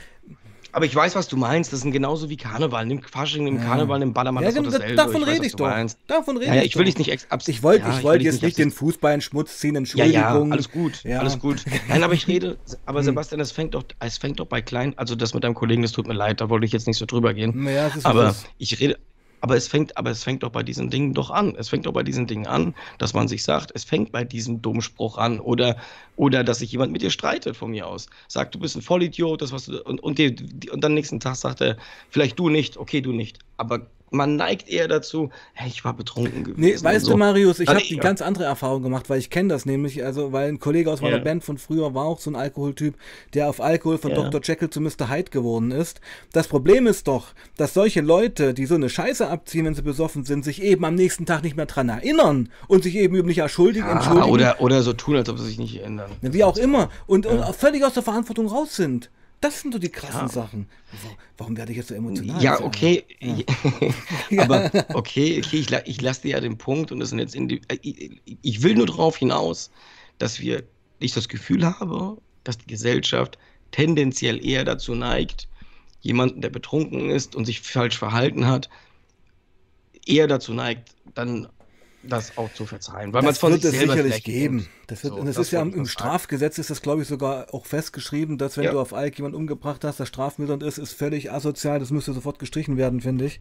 aber ich weiß, was du meinst. Das sind genauso wie Karneval. Nimm Fasching, nimm ja. Karneval, nimm Ballermann,
ja, das ist dasselbe. Davon rede ich, doch. Davon rede
ja, ja, ich will dich nicht
Ich wollte ja, ich wollt jetzt nicht den Fußball in Schmutz ziehen, Entschuldigung.
Ja, ja, alles gut, alles gut. Nein, aber ich rede, aber hm. Sebastian, es fängt doch, es fängt doch bei klein, also das mit deinem Kollegen, das tut mir leid, da wollte ich jetzt nicht so drüber gehen. Ja, aber ich rede, aber es fängt, aber es fängt doch bei diesen Dingen doch an. Es fängt doch bei diesen Dingen an, dass man sich sagt, es fängt bei diesem Dummspruch an oder, oder dass sich jemand mit dir streitet von mir aus. Sagt, du bist ein Vollidiot, das was du, und, und, die, die, und dann nächsten Tag sagt er, vielleicht du nicht, okay, du nicht. Aber man neigt eher dazu, hey, ich war betrunken
gewesen. Nee, weißt so. du, Marius, ich habe die ja. ganz andere Erfahrung gemacht, weil ich kenne das nämlich, also weil ein Kollege aus meiner yeah. Band von früher war auch so ein Alkoholtyp, der auf Alkohol von yeah. Dr. Jekyll zu Mr. Hyde geworden ist. Das Problem ist doch, dass solche Leute, die so eine Scheiße abziehen, wenn sie besoffen sind, sich eben am nächsten Tag nicht mehr dran erinnern und sich eben nicht erschuldigen,
ah, entschuldigen. Oder, oder so tun, als ob sie sich nicht ändern.
Wie auch immer. Und, ja. und völlig aus der Verantwortung raus sind. Das sind so die krassen ja. Sachen. Warum werde ich jetzt so emotional?
Ja, okay. Ja. Aber okay, okay ich, ich lasse dir ja den Punkt und das sind jetzt in die, ich, ich will nur darauf hinaus, dass wir, ich das Gefühl habe, dass die Gesellschaft tendenziell eher dazu neigt, jemanden, der betrunken ist und sich falsch verhalten hat, eher dazu neigt, dann das auch zu verzeihen,
weil man es von wird es sicherlich geben. Das wird, so, und das, das ist ja im Strafgesetz ist das glaube ich sogar auch festgeschrieben, dass wenn ja. du auf Alk jemanden umgebracht hast, das strafmildernd ist, ist völlig asozial. Das müsste sofort gestrichen werden, finde ich.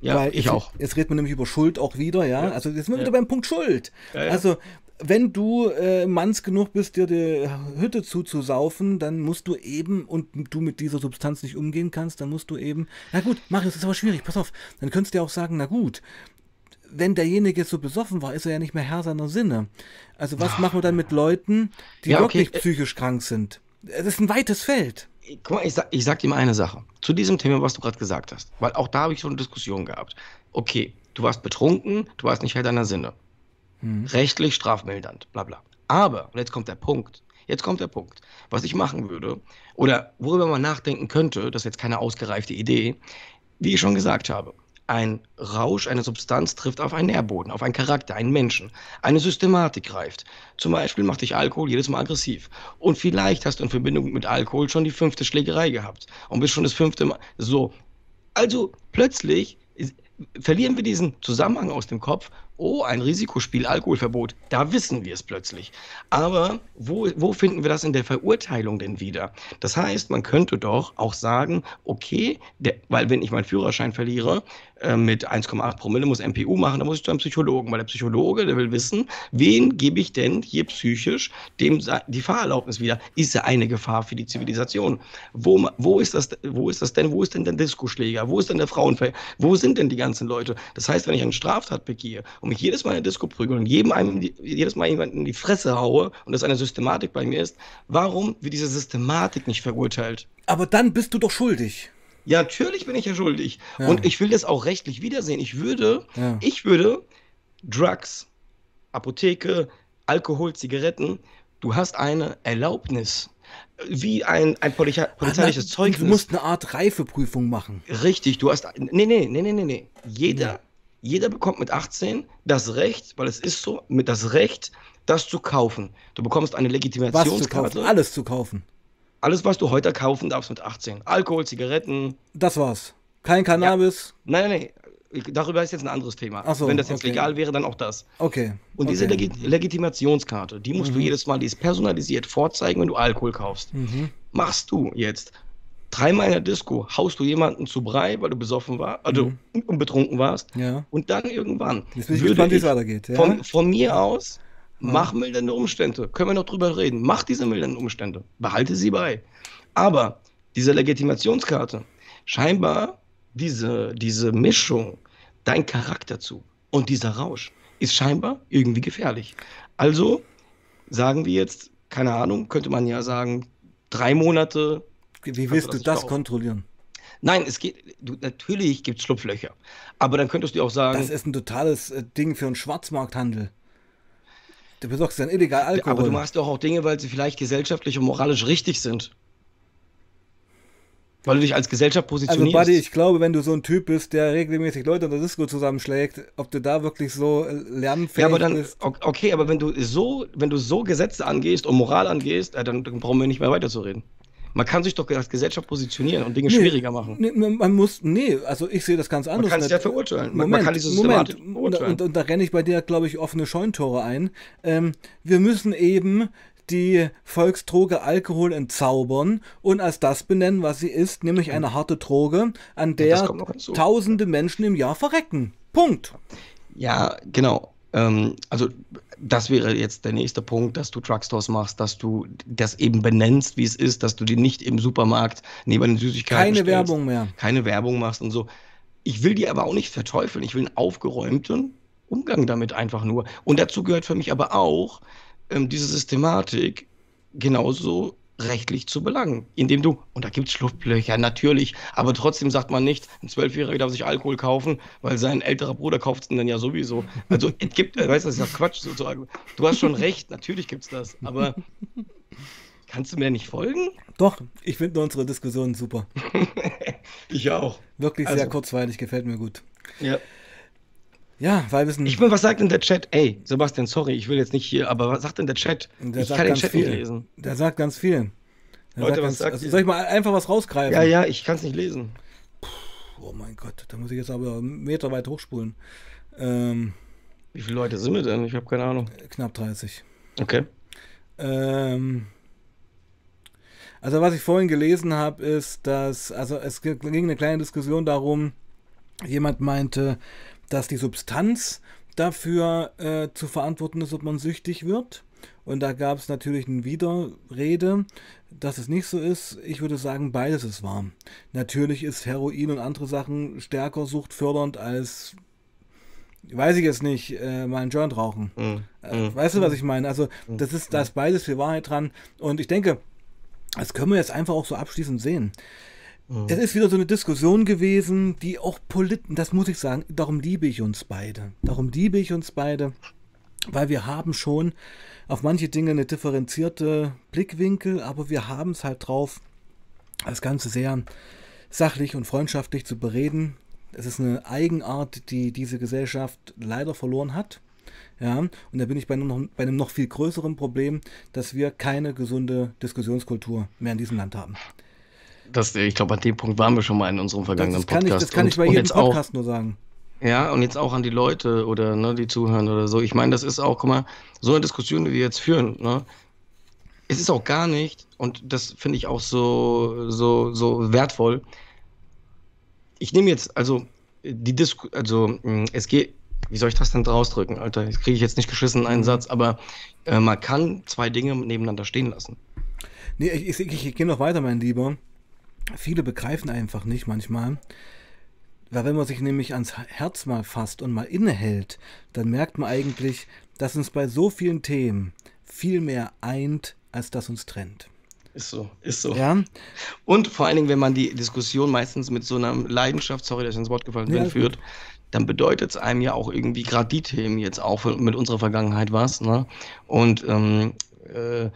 Ja, weil ich
jetzt,
auch.
Jetzt redet man nämlich über Schuld auch wieder, ja. ja. Also jetzt sind wir wieder beim Punkt Schuld. Also wenn du äh, manns genug bist, dir die Hütte zuzusaufen, dann musst du eben, und du mit dieser Substanz nicht umgehen kannst, dann musst du eben, na gut, Marius, das ist aber schwierig, pass auf, dann könntest du ja auch sagen, na gut, wenn derjenige so besoffen war, ist er ja nicht mehr Herr seiner Sinne. Also was machen wir dann mit Leuten, die ja, okay. wirklich psychisch krank sind? Das ist ein weites Feld.
Guck mal, ich sag, ich sag dir mal eine Sache. Zu diesem Thema, was du gerade gesagt hast. Weil auch da habe ich so eine Diskussion gehabt. Okay, du warst betrunken, du warst nicht Herr deiner Sinne. Hm. Rechtlich strafmildernd, bla bla. Aber, und jetzt kommt der Punkt. Jetzt kommt der Punkt. Was ich machen würde, oder worüber man nachdenken könnte, das ist jetzt keine ausgereifte Idee, wie ich schon gesagt habe, ein Rausch, eine Substanz trifft auf einen Nährboden, auf einen Charakter, einen Menschen. Eine Systematik greift. Zum Beispiel macht dich Alkohol jedes Mal aggressiv. Und vielleicht hast du in Verbindung mit Alkohol schon die fünfte Schlägerei gehabt und bist schon das fünfte Mal. So. Also plötzlich verlieren wir diesen Zusammenhang aus dem Kopf oh, ein Risikospiel, Alkoholverbot, da wissen wir es plötzlich. Aber wo, wo finden wir das in der Verurteilung denn wieder? Das heißt, man könnte doch auch sagen, okay, der, weil wenn ich meinen Führerschein verliere, äh, mit 1,8 Promille muss MPU machen, dann muss ich zu einem Psychologen, weil der Psychologe, der will wissen, wen gebe ich denn hier psychisch dem die Fahrerlaubnis wieder? Ist er eine Gefahr für die Zivilisation? Wo, wo, ist, das, wo ist das denn? Wo ist denn der Diskoschläger? Wo ist denn der Frauenfeld? Wo sind denn die ganzen Leute? Das heißt, wenn ich eine Straftat begehe und mich jedes Mal in der Disco prügel und jedem einem jedes Mal jemanden in die Fresse haue und das eine Systematik bei mir ist, warum wird diese Systematik nicht verurteilt?
Aber dann bist du doch schuldig.
Ja, natürlich bin ich ja schuldig. Ja. Und ich will das auch rechtlich wiedersehen. Ich würde, ja. ich würde Drugs, Apotheke, Alkohol, Zigaretten, du hast eine Erlaubnis wie ein, ein polizeiliches ah, Zeugnis.
Du musst eine Art Reifeprüfung machen.
Richtig, du hast. Nee, nee, nee, nee, nee. Jeder, jeder bekommt mit 18 das Recht, weil es ist so, mit das Recht, das zu kaufen. Du bekommst eine Legitimationskarte.
Was Alles zu kaufen.
Alles, was du heute kaufen darfst mit 18. Alkohol, Zigaretten.
Das war's. Kein Cannabis.
Ja. Nein, nein, nein. darüber ist jetzt ein anderes Thema.
Ach so,
Wenn das jetzt
okay.
legal wäre, dann auch das.
Okay.
Und diese
okay.
Legi Legitimationskarte, die musst du
Mhm.
jedes Mal, die ist personalisiert vorzeigen, wenn du Alkohol kaufst.
Mhm.
Machst du jetzt dreimal in der Disco, haust du jemanden zu Brei, weil du besoffen warst, also und betrunken warst,
Ja.
und dann irgendwann
Jetzt bin ich gespannt, wie es weitergeht. Ja?
von, von mir aus, mach mildernde Umstände. Können wir noch drüber reden. Mach diese mildernden Umstände. Behalte sie bei. Aber diese Legitimationskarte, scheinbar diese, diese Mischung, dein Charakterzug und dieser Rausch ist scheinbar irgendwie gefährlich. Also sagen wir jetzt, keine Ahnung, könnte man ja sagen, drei Monate.
Wie willst du das kontrollieren?
Nein, es geht, du, natürlich gibt es Schlupflöcher. Aber dann könntest du auch sagen,
Das ist ein totales äh, Ding für einen Schwarzmarkthandel. Du besorgst dann illegal Alkohol.
aber du machst doch auch Dinge, weil sie vielleicht gesellschaftlich und moralisch richtig sind. Weil du dich als Gesellschaft
also,
positionierst.
Buddy, ich glaube, wenn du so ein Typ bist, der regelmäßig Leute in der Disco zusammenschlägt, ob du da wirklich so äh, lernfähig
ja, aber dann,
bist.
okay, aber wenn du so, wenn du so Gesetze angehst und Moral angehst, äh, dann, dann brauchen wir nicht mehr weiterzureden. Man kann sich doch als Gesellschaft positionieren und Dinge
Nee,
schwieriger machen.
Nee, man muss, nee, also ich sehe das ganz
Man
anders.
kann es ja verurteilen. Man,
Moment,
man kann diese
Moment.
Verurteilen.
und, und da renne ich bei dir, glaube ich, offene Scheuntore ein. Ähm, wir müssen eben die Volksdroge Alkohol entzaubern und als das benennen, was sie ist, nämlich eine harte Droge, an der tausende Menschen im Jahr verrecken. Punkt.
Ja, genau. Ähm, also das wäre jetzt der nächste Punkt, dass du Drugstores machst, dass du das eben benennst, wie es ist, dass du die nicht im Supermarkt neben den Süßigkeiten
Keine
stellst,
Werbung mehr.
keine Werbung machst und so. Ich will die aber auch nicht verteufeln. Ich will einen aufgeräumten Umgang damit einfach nur. Und dazu gehört für mich aber auch ähm, diese Systematik genauso rechtlich zu belangen, indem du, und da gibt es Schlupflöcher, natürlich, aber trotzdem sagt man nicht, ein Zwölfjähriger darf sich Alkohol kaufen, weil sein älterer Bruder kauft es dann ja sowieso. Also es gibt, äh, weißt du, das ist ja Quatsch sozusagen. Du hast schon recht, natürlich gibt es das, aber kannst du mir nicht folgen?
Doch, ich finde unsere Diskussion super.
Ich auch.
Wirklich sehr
Also.
kurzweilig, gefällt mir gut.
Ja.
Ja, weil wir sind.
Ich will, was sagt denn der Chat? Ey, Sebastian, sorry, ich will jetzt nicht hier, aber was sagt denn der Chat?
Der
ich
sagt
kann den
ganz
Chat
viel.
nicht lesen.
Der sagt ganz viel. Der
Leute,
sagt
was
ganz,
sagt
also soll ich mal einfach was rausgreifen?
Ja, ja, ich kann es nicht lesen.
Oh mein Gott, da muss ich jetzt aber einen Meter weit hochspulen. Ähm,
Wie viele Leute sind wir denn? Ich habe keine Ahnung.
knapp 30.
Okay.
Ähm, also was ich vorhin gelesen habe, ist, dass, also es ging eine kleine Diskussion darum, jemand meinte, dass die Substanz dafür äh, zu verantworten ist, ob man süchtig wird. Und da gab es natürlich eine Widerrede, dass es nicht so ist. Ich würde sagen, beides ist wahr. Natürlich ist Heroin und andere Sachen stärker suchtfördernd als, weiß ich jetzt nicht, äh, mal einen Joint rauchen.
Mhm.
Äh, Weißt du, was ich meine? Also, das ist, da ist beides viel Wahrheit dran. Und ich denke, das können wir jetzt einfach auch so abschließend sehen. Es ist wieder so eine Diskussion gewesen, die auch Politen, das muss ich sagen, darum liebe ich uns beide. Darum liebe ich uns beide, weil wir haben schon auf manche Dinge eine differenzierte Blickwinkel, aber wir haben es halt drauf, das Ganze sehr sachlich und freundschaftlich zu bereden. Es ist eine Eigenart, die diese Gesellschaft leider verloren hat. Ja, und da bin ich bei einem, noch, bei einem noch viel größeren Problem, dass wir keine gesunde Diskussionskultur mehr in diesem Land haben.
Das, ich glaube, an dem Punkt waren wir schon mal in unserem vergangenen
Das kann, ich,
Podcast.
das kann ich bei
und, und
jedem
jetzt auch,
Podcast nur sagen.
Ja, und jetzt auch an die Leute oder ne, die zuhören oder so. Ich meine, das ist auch, guck mal, so eine Diskussion, die wir jetzt führen, ne? Es ist auch gar nicht, und das finde ich auch so, so, so wertvoll. Ich nehme jetzt, also, die Disku also, es geht, wie soll ich das denn drausdrücken, Alter? Das kriege ich jetzt nicht geschissen in einen Satz, aber äh, man kann zwei Dinge nebeneinander stehen lassen.
Nee, ich, ich, ich, ich gehe noch weiter, mein Lieber. Viele begreifen einfach nicht manchmal, weil wenn man sich nämlich ans Herz mal fasst und mal innehält, dann merkt man eigentlich, dass uns bei so vielen Themen viel mehr eint, als das uns trennt.
Ist so, ist so.
Ja,
Und vor allen Dingen, wenn man die Diskussion meistens mit so einer Leidenschaft, sorry, dass ich ins Wort gefallen bin,
Ja,
führt, dann bedeutet es einem ja auch irgendwie gerade die Themen jetzt auch mit unserer Vergangenheit was. Ne? Und, ähm, äh,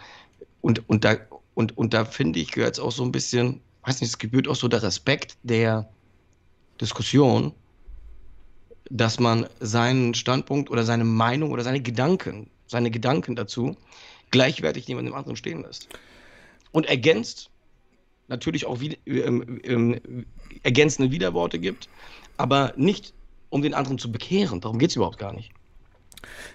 und, und da, und, und da finde ich, gehört es auch so ein bisschen, weiß nicht, es gebührt auch so der Respekt der Diskussion, dass man seinen Standpunkt oder seine Meinung oder seine Gedanken, seine Gedanken dazu gleichwertig neben dem anderen stehen lässt. Und ergänzt, natürlich auch wieder, ähm, ähm, ergänzende Widerworte gibt, aber nicht um den anderen zu bekehren. Darum geht es überhaupt gar nicht.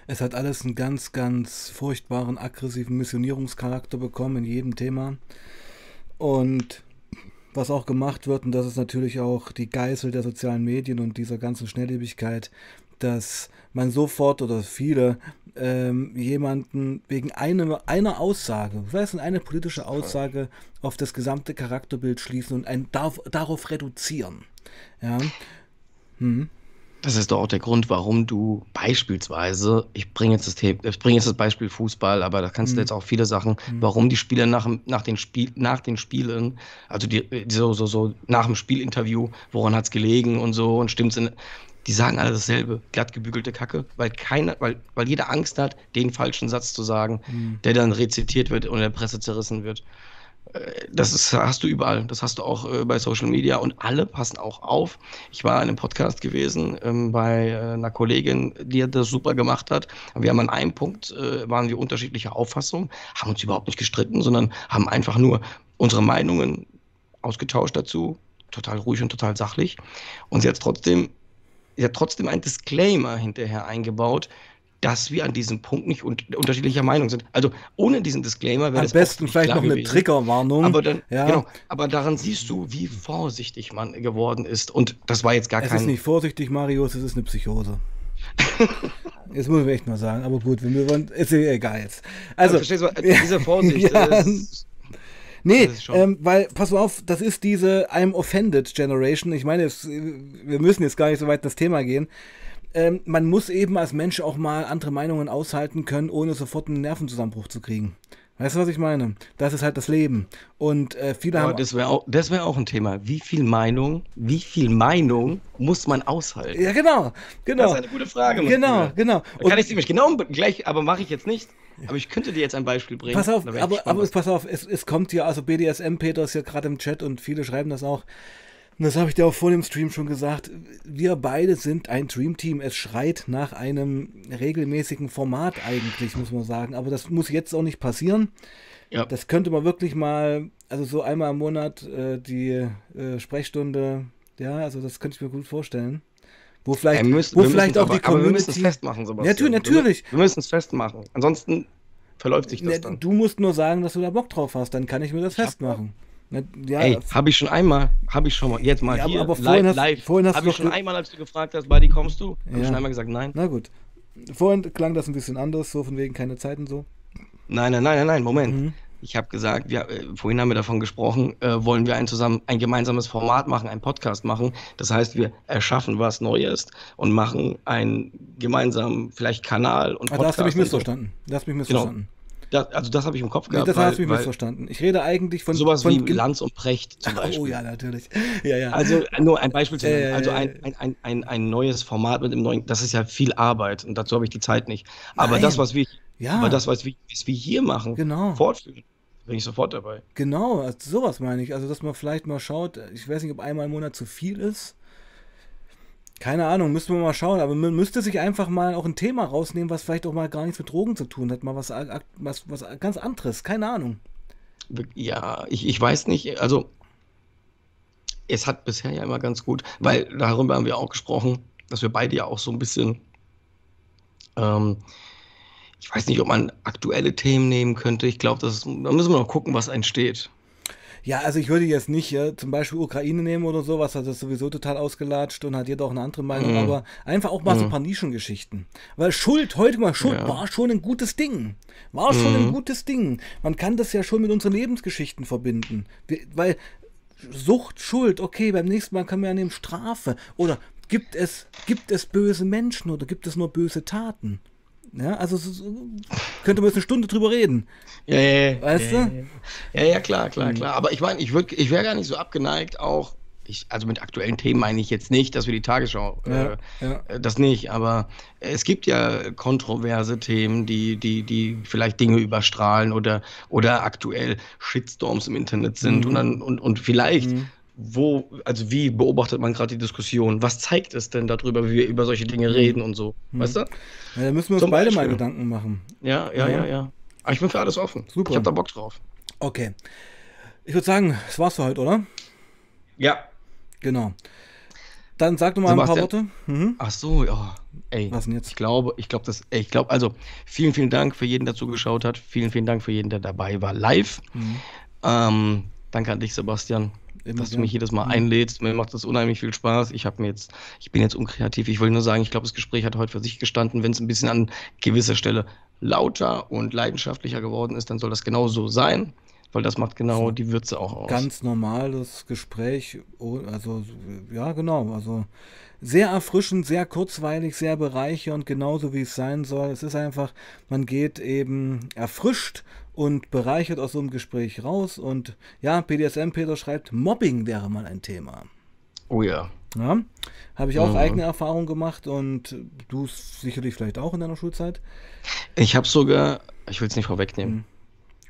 Es hat alles einen ganz, ganz furchtbaren, aggressiven Missionierungscharakter bekommen in jedem Thema. Und was auch gemacht wird, und das ist natürlich auch die Geißel der sozialen Medien und dieser ganzen Schnelllebigkeit, dass man sofort oder viele ähm, jemanden wegen einer, einer Aussage, sei es eine politische Aussage, auf das gesamte Charakterbild schließen und ein, dar, darauf reduzieren. Ja.
Hm. Das ist doch auch der Grund, warum du beispielsweise, ich bringe jetzt das Thema, ich bringe jetzt das Beispiel Fußball, aber da kannst mhm. du jetzt auch viele Sachen, mhm. warum die Spieler nach, nach, den Spiel, nach den Spielen, also die, so, so, so nach dem Spielinterview, woran hat es gelegen und so und stimmt's in, die sagen alle dasselbe, glatt gebügelte Kacke, weil keiner, weil, weil jeder Angst hat, den falschen Satz zu sagen, mhm. der dann rezitiert wird und in der Presse zerrissen wird. Das ist, hast du überall. Das hast du auch äh, bei Social Media und alle passen auch auf. Ich war in einem Podcast gewesen ähm, bei äh, einer Kollegin, die das super gemacht hat. Wir haben an einem Punkt, äh, waren wir unterschiedlicher Auffassung, haben uns überhaupt nicht gestritten, sondern haben einfach nur unsere Meinungen ausgetauscht dazu. Total ruhig und total sachlich. Und sie hat trotzdem, sie hat trotzdem ein Disclaimer hinterher eingebaut, dass wir an diesem Punkt nicht un unterschiedlicher Meinung sind. Also ohne diesen Disclaimer
wäre es. Am besten vielleicht noch eine Triggerwarnung.
Aber, dann, ja. genau, aber daran siehst du, wie vorsichtig man geworden ist. Und das war jetzt gar
es
kein.
Es ist nicht vorsichtig, Marius, es ist eine Psychose. Jetzt muss ich echt mal sagen, aber gut, wenn wir wollen, ist egal jetzt. Also,
also verstehst du, diese Vorsicht ja.
ist, Nee, ähm, weil, pass auf, das ist diese I'm offended Generation. Ich meine, es, wir müssen jetzt gar nicht so weit in das Thema gehen ähm, man muss eben als Mensch auch mal andere Meinungen aushalten können, ohne sofort einen Nervenzusammenbruch zu kriegen. Weißt du, was ich meine? Das ist halt das Leben. Und äh, viele
Aber
haben.
Das wäre auch, wär auch ein Thema. Wie viel Meinung, wie viel Meinung muss man aushalten?
Ja, genau. genau. Das
ist eine gute Frage.
Genau, genau.
Da kann ich nämlich genau gleich, aber mache ich jetzt nicht. Aber ich könnte dir jetzt ein Beispiel bringen.
Pass auf, aber, aber pass auf, es, es kommt hier, also BDSM, Peter ist ja gerade im Chat und viele schreiben das auch. Und das habe ich dir auch vor dem Stream schon gesagt. Wir beide sind ein Dreamteam. Es schreit nach einem regelmäßigen Format eigentlich, muss man sagen. Aber das muss jetzt auch nicht passieren. Ja. Das könnte man wirklich mal, also so einmal im Monat äh, die äh, Sprechstunde, ja, also das könnte ich mir gut vorstellen. Wo vielleicht,
müssen,
wo vielleicht auch
aber,
die Community.
wir müssen es festmachen,
Sebastian. Ja, natürlich.
Wir müssen es festmachen. Ansonsten verläuft sich das
ja,
dann.
Du musst nur sagen, dass du da Bock drauf hast, dann kann ich mir das ich festmachen.
Ne, ja, Ey, habe ich schon einmal, habe ich schon mal, jetzt mal ja, hier,
aber vorhin live, hast,
live.
Vorhin hast
habe ich schon einmal, als du gefragt hast, Buddy, kommst du? Habe ja. ich schon einmal gesagt, nein.
Na gut. Vorhin klang das ein bisschen anders, so von wegen keine Zeit und so.
Nein, nein, nein, nein, nein, Moment. Mhm. Ich habe gesagt, wir, äh, vorhin haben wir davon gesprochen, äh, wollen wir ein, zusammen, ein gemeinsames Format machen, einen Podcast machen. Das heißt, wir erschaffen was Neues und machen einen gemeinsamen, vielleicht Kanal und
Podcast. Ah, da hast du mich missverstanden. Da hast du mich missverstanden. Genau.
Das, also das habe ich im Kopf gehabt.
Nee, das hast du mich missverstanden. Ich rede eigentlich von
sowas
von
wie Lanz und Precht zum Beispiel.
Oh ja, natürlich. Ja, ja.
Also nur ein Beispiel zu nennen. Äh, also ein, ein, ein, ein, neues Format mit einem neuen, das ist ja viel Arbeit und dazu habe ich die Zeit nicht. Aber Nein. das, was wir, ja. aber das, was wir, was wir hier machen,
genau.
fortführen, bin ich sofort dabei.
Genau, also sowas meine ich. Also dass man vielleicht mal schaut, ich weiß nicht, ob einmal im Monat zu viel ist. Keine Ahnung, müssen wir mal schauen, aber man müsste sich einfach mal auch ein Thema rausnehmen, was vielleicht auch mal gar nichts mit Drogen zu tun hat, mal was, was, was ganz anderes, keine Ahnung.
Ja, ich, ich weiß nicht, also es hat bisher ja immer ganz gut, weil darüber haben wir auch gesprochen, dass wir beide ja auch so ein bisschen, ähm, ich weiß nicht, ob man aktuelle Themen nehmen könnte. Ich glaube, da müssen wir noch gucken, was entsteht.
Ja, also ich würde jetzt nicht ja, zum Beispiel Ukraine nehmen oder sowas, hat das sowieso total ausgelatscht und hat jeder auch eine andere Meinung, mhm. aber einfach auch mal mhm. so ein paar Nischengeschichten. Weil Schuld, heute mal Schuld, ja. war schon ein gutes Ding. War schon ein mhm. gutes Ding. Man kann das ja schon mit unseren Lebensgeschichten verbinden. weil Sucht, Schuld, okay, beim nächsten Mal können wir ja nehmen Strafe. Oder gibt es, gibt es böse Menschen oder gibt es nur böse Taten? Ja, also könnte man jetzt eine Stunde drüber reden.
Ja, ja, ja.
Weißt
ja, du? Ja, ja, klar, klar, mhm. klar. Aber ich meine, ich, ich wäre gar nicht so abgeneigt, auch, ich, also mit aktuellen Themen meine ich jetzt nicht, dass wir die Tagesschau, ja, äh, ja. Äh, das nicht, aber es gibt ja kontroverse Themen, die, die, die vielleicht Dinge überstrahlen oder, oder aktuell Shitstorms im Internet sind mhm. und, dann, und, und vielleicht. Mhm wo, also wie beobachtet man gerade die Diskussion? Was zeigt es denn darüber, wie wir über solche Dinge hm. reden und so? Hm. Weißt du?
Ja, da müssen wir uns Zum beide Beispiel. mal Gedanken machen.
Ja, ja, ja, ja, ja. Aber ich bin für alles offen. Super. Ich habe da Bock drauf.
Okay. Ich würde sagen, das war's für heute, oder?
Ja.
Genau. Dann sag doch mal ein paar Worte.
Mhm. Ach so, ja. Ey, Was denn jetzt? Ich glaube, ich glaube, das, ey, ich glaube, also vielen, vielen Dank für jeden, der zugeschaut hat. Vielen, vielen Dank für jeden, der dabei war live. Mhm. Ähm, danke an dich, Sebastian. Immer dass du mich jedes Mal mhm. einlädst. Mir macht das unheimlich viel Spaß. Ich habe mir jetzt, ich bin jetzt unkreativ. Ich wollte nur sagen, ich glaube, das Gespräch hat heute für sich gestanden. Wenn es ein bisschen an gewisser Stelle lauter und leidenschaftlicher geworden ist, dann soll das genau so sein weil das macht genau die Würze auch aus.
Ganz normales Gespräch, also ja genau, also sehr erfrischend, sehr kurzweilig, sehr bereichernd, genauso wie es sein soll. Es ist einfach, man geht eben erfrischt und bereichert aus so einem Gespräch raus und ja, BDSM Peter schreibt, Mobbing wäre mal ein Thema.
Oh ja.
Ja, habe ich auch mhm. eigene Erfahrungen gemacht und du sicherlich vielleicht auch in deiner Schulzeit.
Ich habe sogar, ich will es nicht vorwegnehmen, mhm.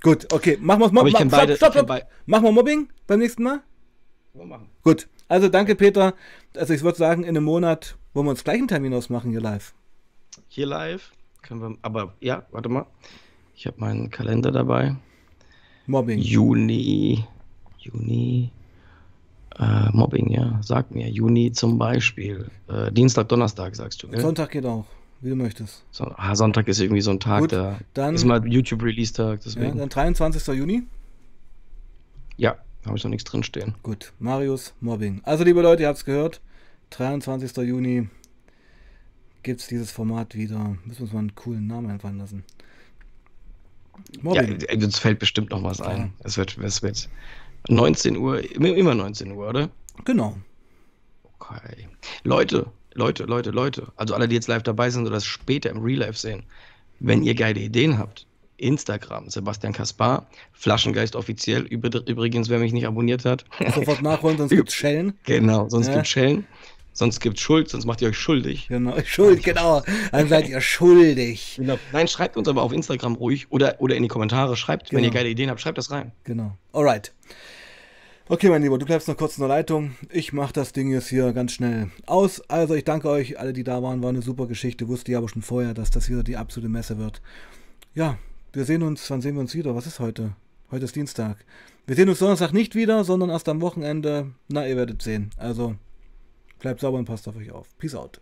Gut, okay. Machen wir es Mobbing. Stopp, stopp, stopp. Machen wir Mobbing beim nächsten Mal? Wir machen. Gut. Also danke, Peter. Also ich würde sagen, in einem Monat wollen wir uns gleich einen Termin ausmachen hier live.
Hier live? Können wir. Aber ja, warte mal. Ich habe meinen Kalender dabei.
Mobbing.
Juni. Juni. Äh, Mobbing, ja. Sag mir. Juni zum Beispiel. Äh, Dienstag, Donnerstag, sagst du.
Gell? Sonntag geht auch wie du möchtest.
So, ah, Sonntag ist irgendwie so ein Tag, Gut, da dann, ist mal YouTube-Release-Tag.
Ja, dann 23. Juni?
Ja, habe ich noch nichts drinstehen.
Gut, Marius Mobbing. Also, liebe Leute, ihr habt es gehört. 23. Juni gibt es dieses Format wieder. Müssen wir uns mal einen coolen Namen einfallen lassen.
Mobbing. Ja, uns fällt bestimmt noch was ein. Es, wird, es wird 19 Uhr, immer 19 Uhr, oder?
Genau.
Okay. Leute, Leute, Leute, Leute, also alle, die jetzt live dabei sind oder das später im Real Life sehen, wenn ihr geile Ideen habt, Instagram, Sebastian Kaspar, Flaschengeist offiziell, übrigens, wer mich nicht abonniert hat.
Sofort nachholen, sonst gibt's Schellen.
Genau, sonst ja. gibt's Schellen. Sonst gibt's Schuld, sonst macht ihr euch schuldig.
Genau, Schuld, genau. Dann seid ihr schuldig. Genau.
Nein, schreibt uns aber auf Instagram ruhig oder, oder in die Kommentare. Schreibt, genau. wenn ihr geile Ideen habt, schreibt das rein.
Genau. Alright. Okay, mein Lieber, du bleibst noch kurz in der Leitung. Ich mache das Ding jetzt hier ganz schnell aus. Also, ich danke euch, alle, die da waren. War eine super Geschichte. Wusste ich aber schon vorher, dass das wieder die absolute Messe wird. Ja, wir sehen uns. Wann sehen wir uns wieder? Was ist heute? Heute ist Dienstag. Wir sehen uns Donnerstag nicht wieder, sondern erst am Wochenende. Na, ihr werdet sehen. Also, bleibt sauber und passt auf euch auf. Peace out.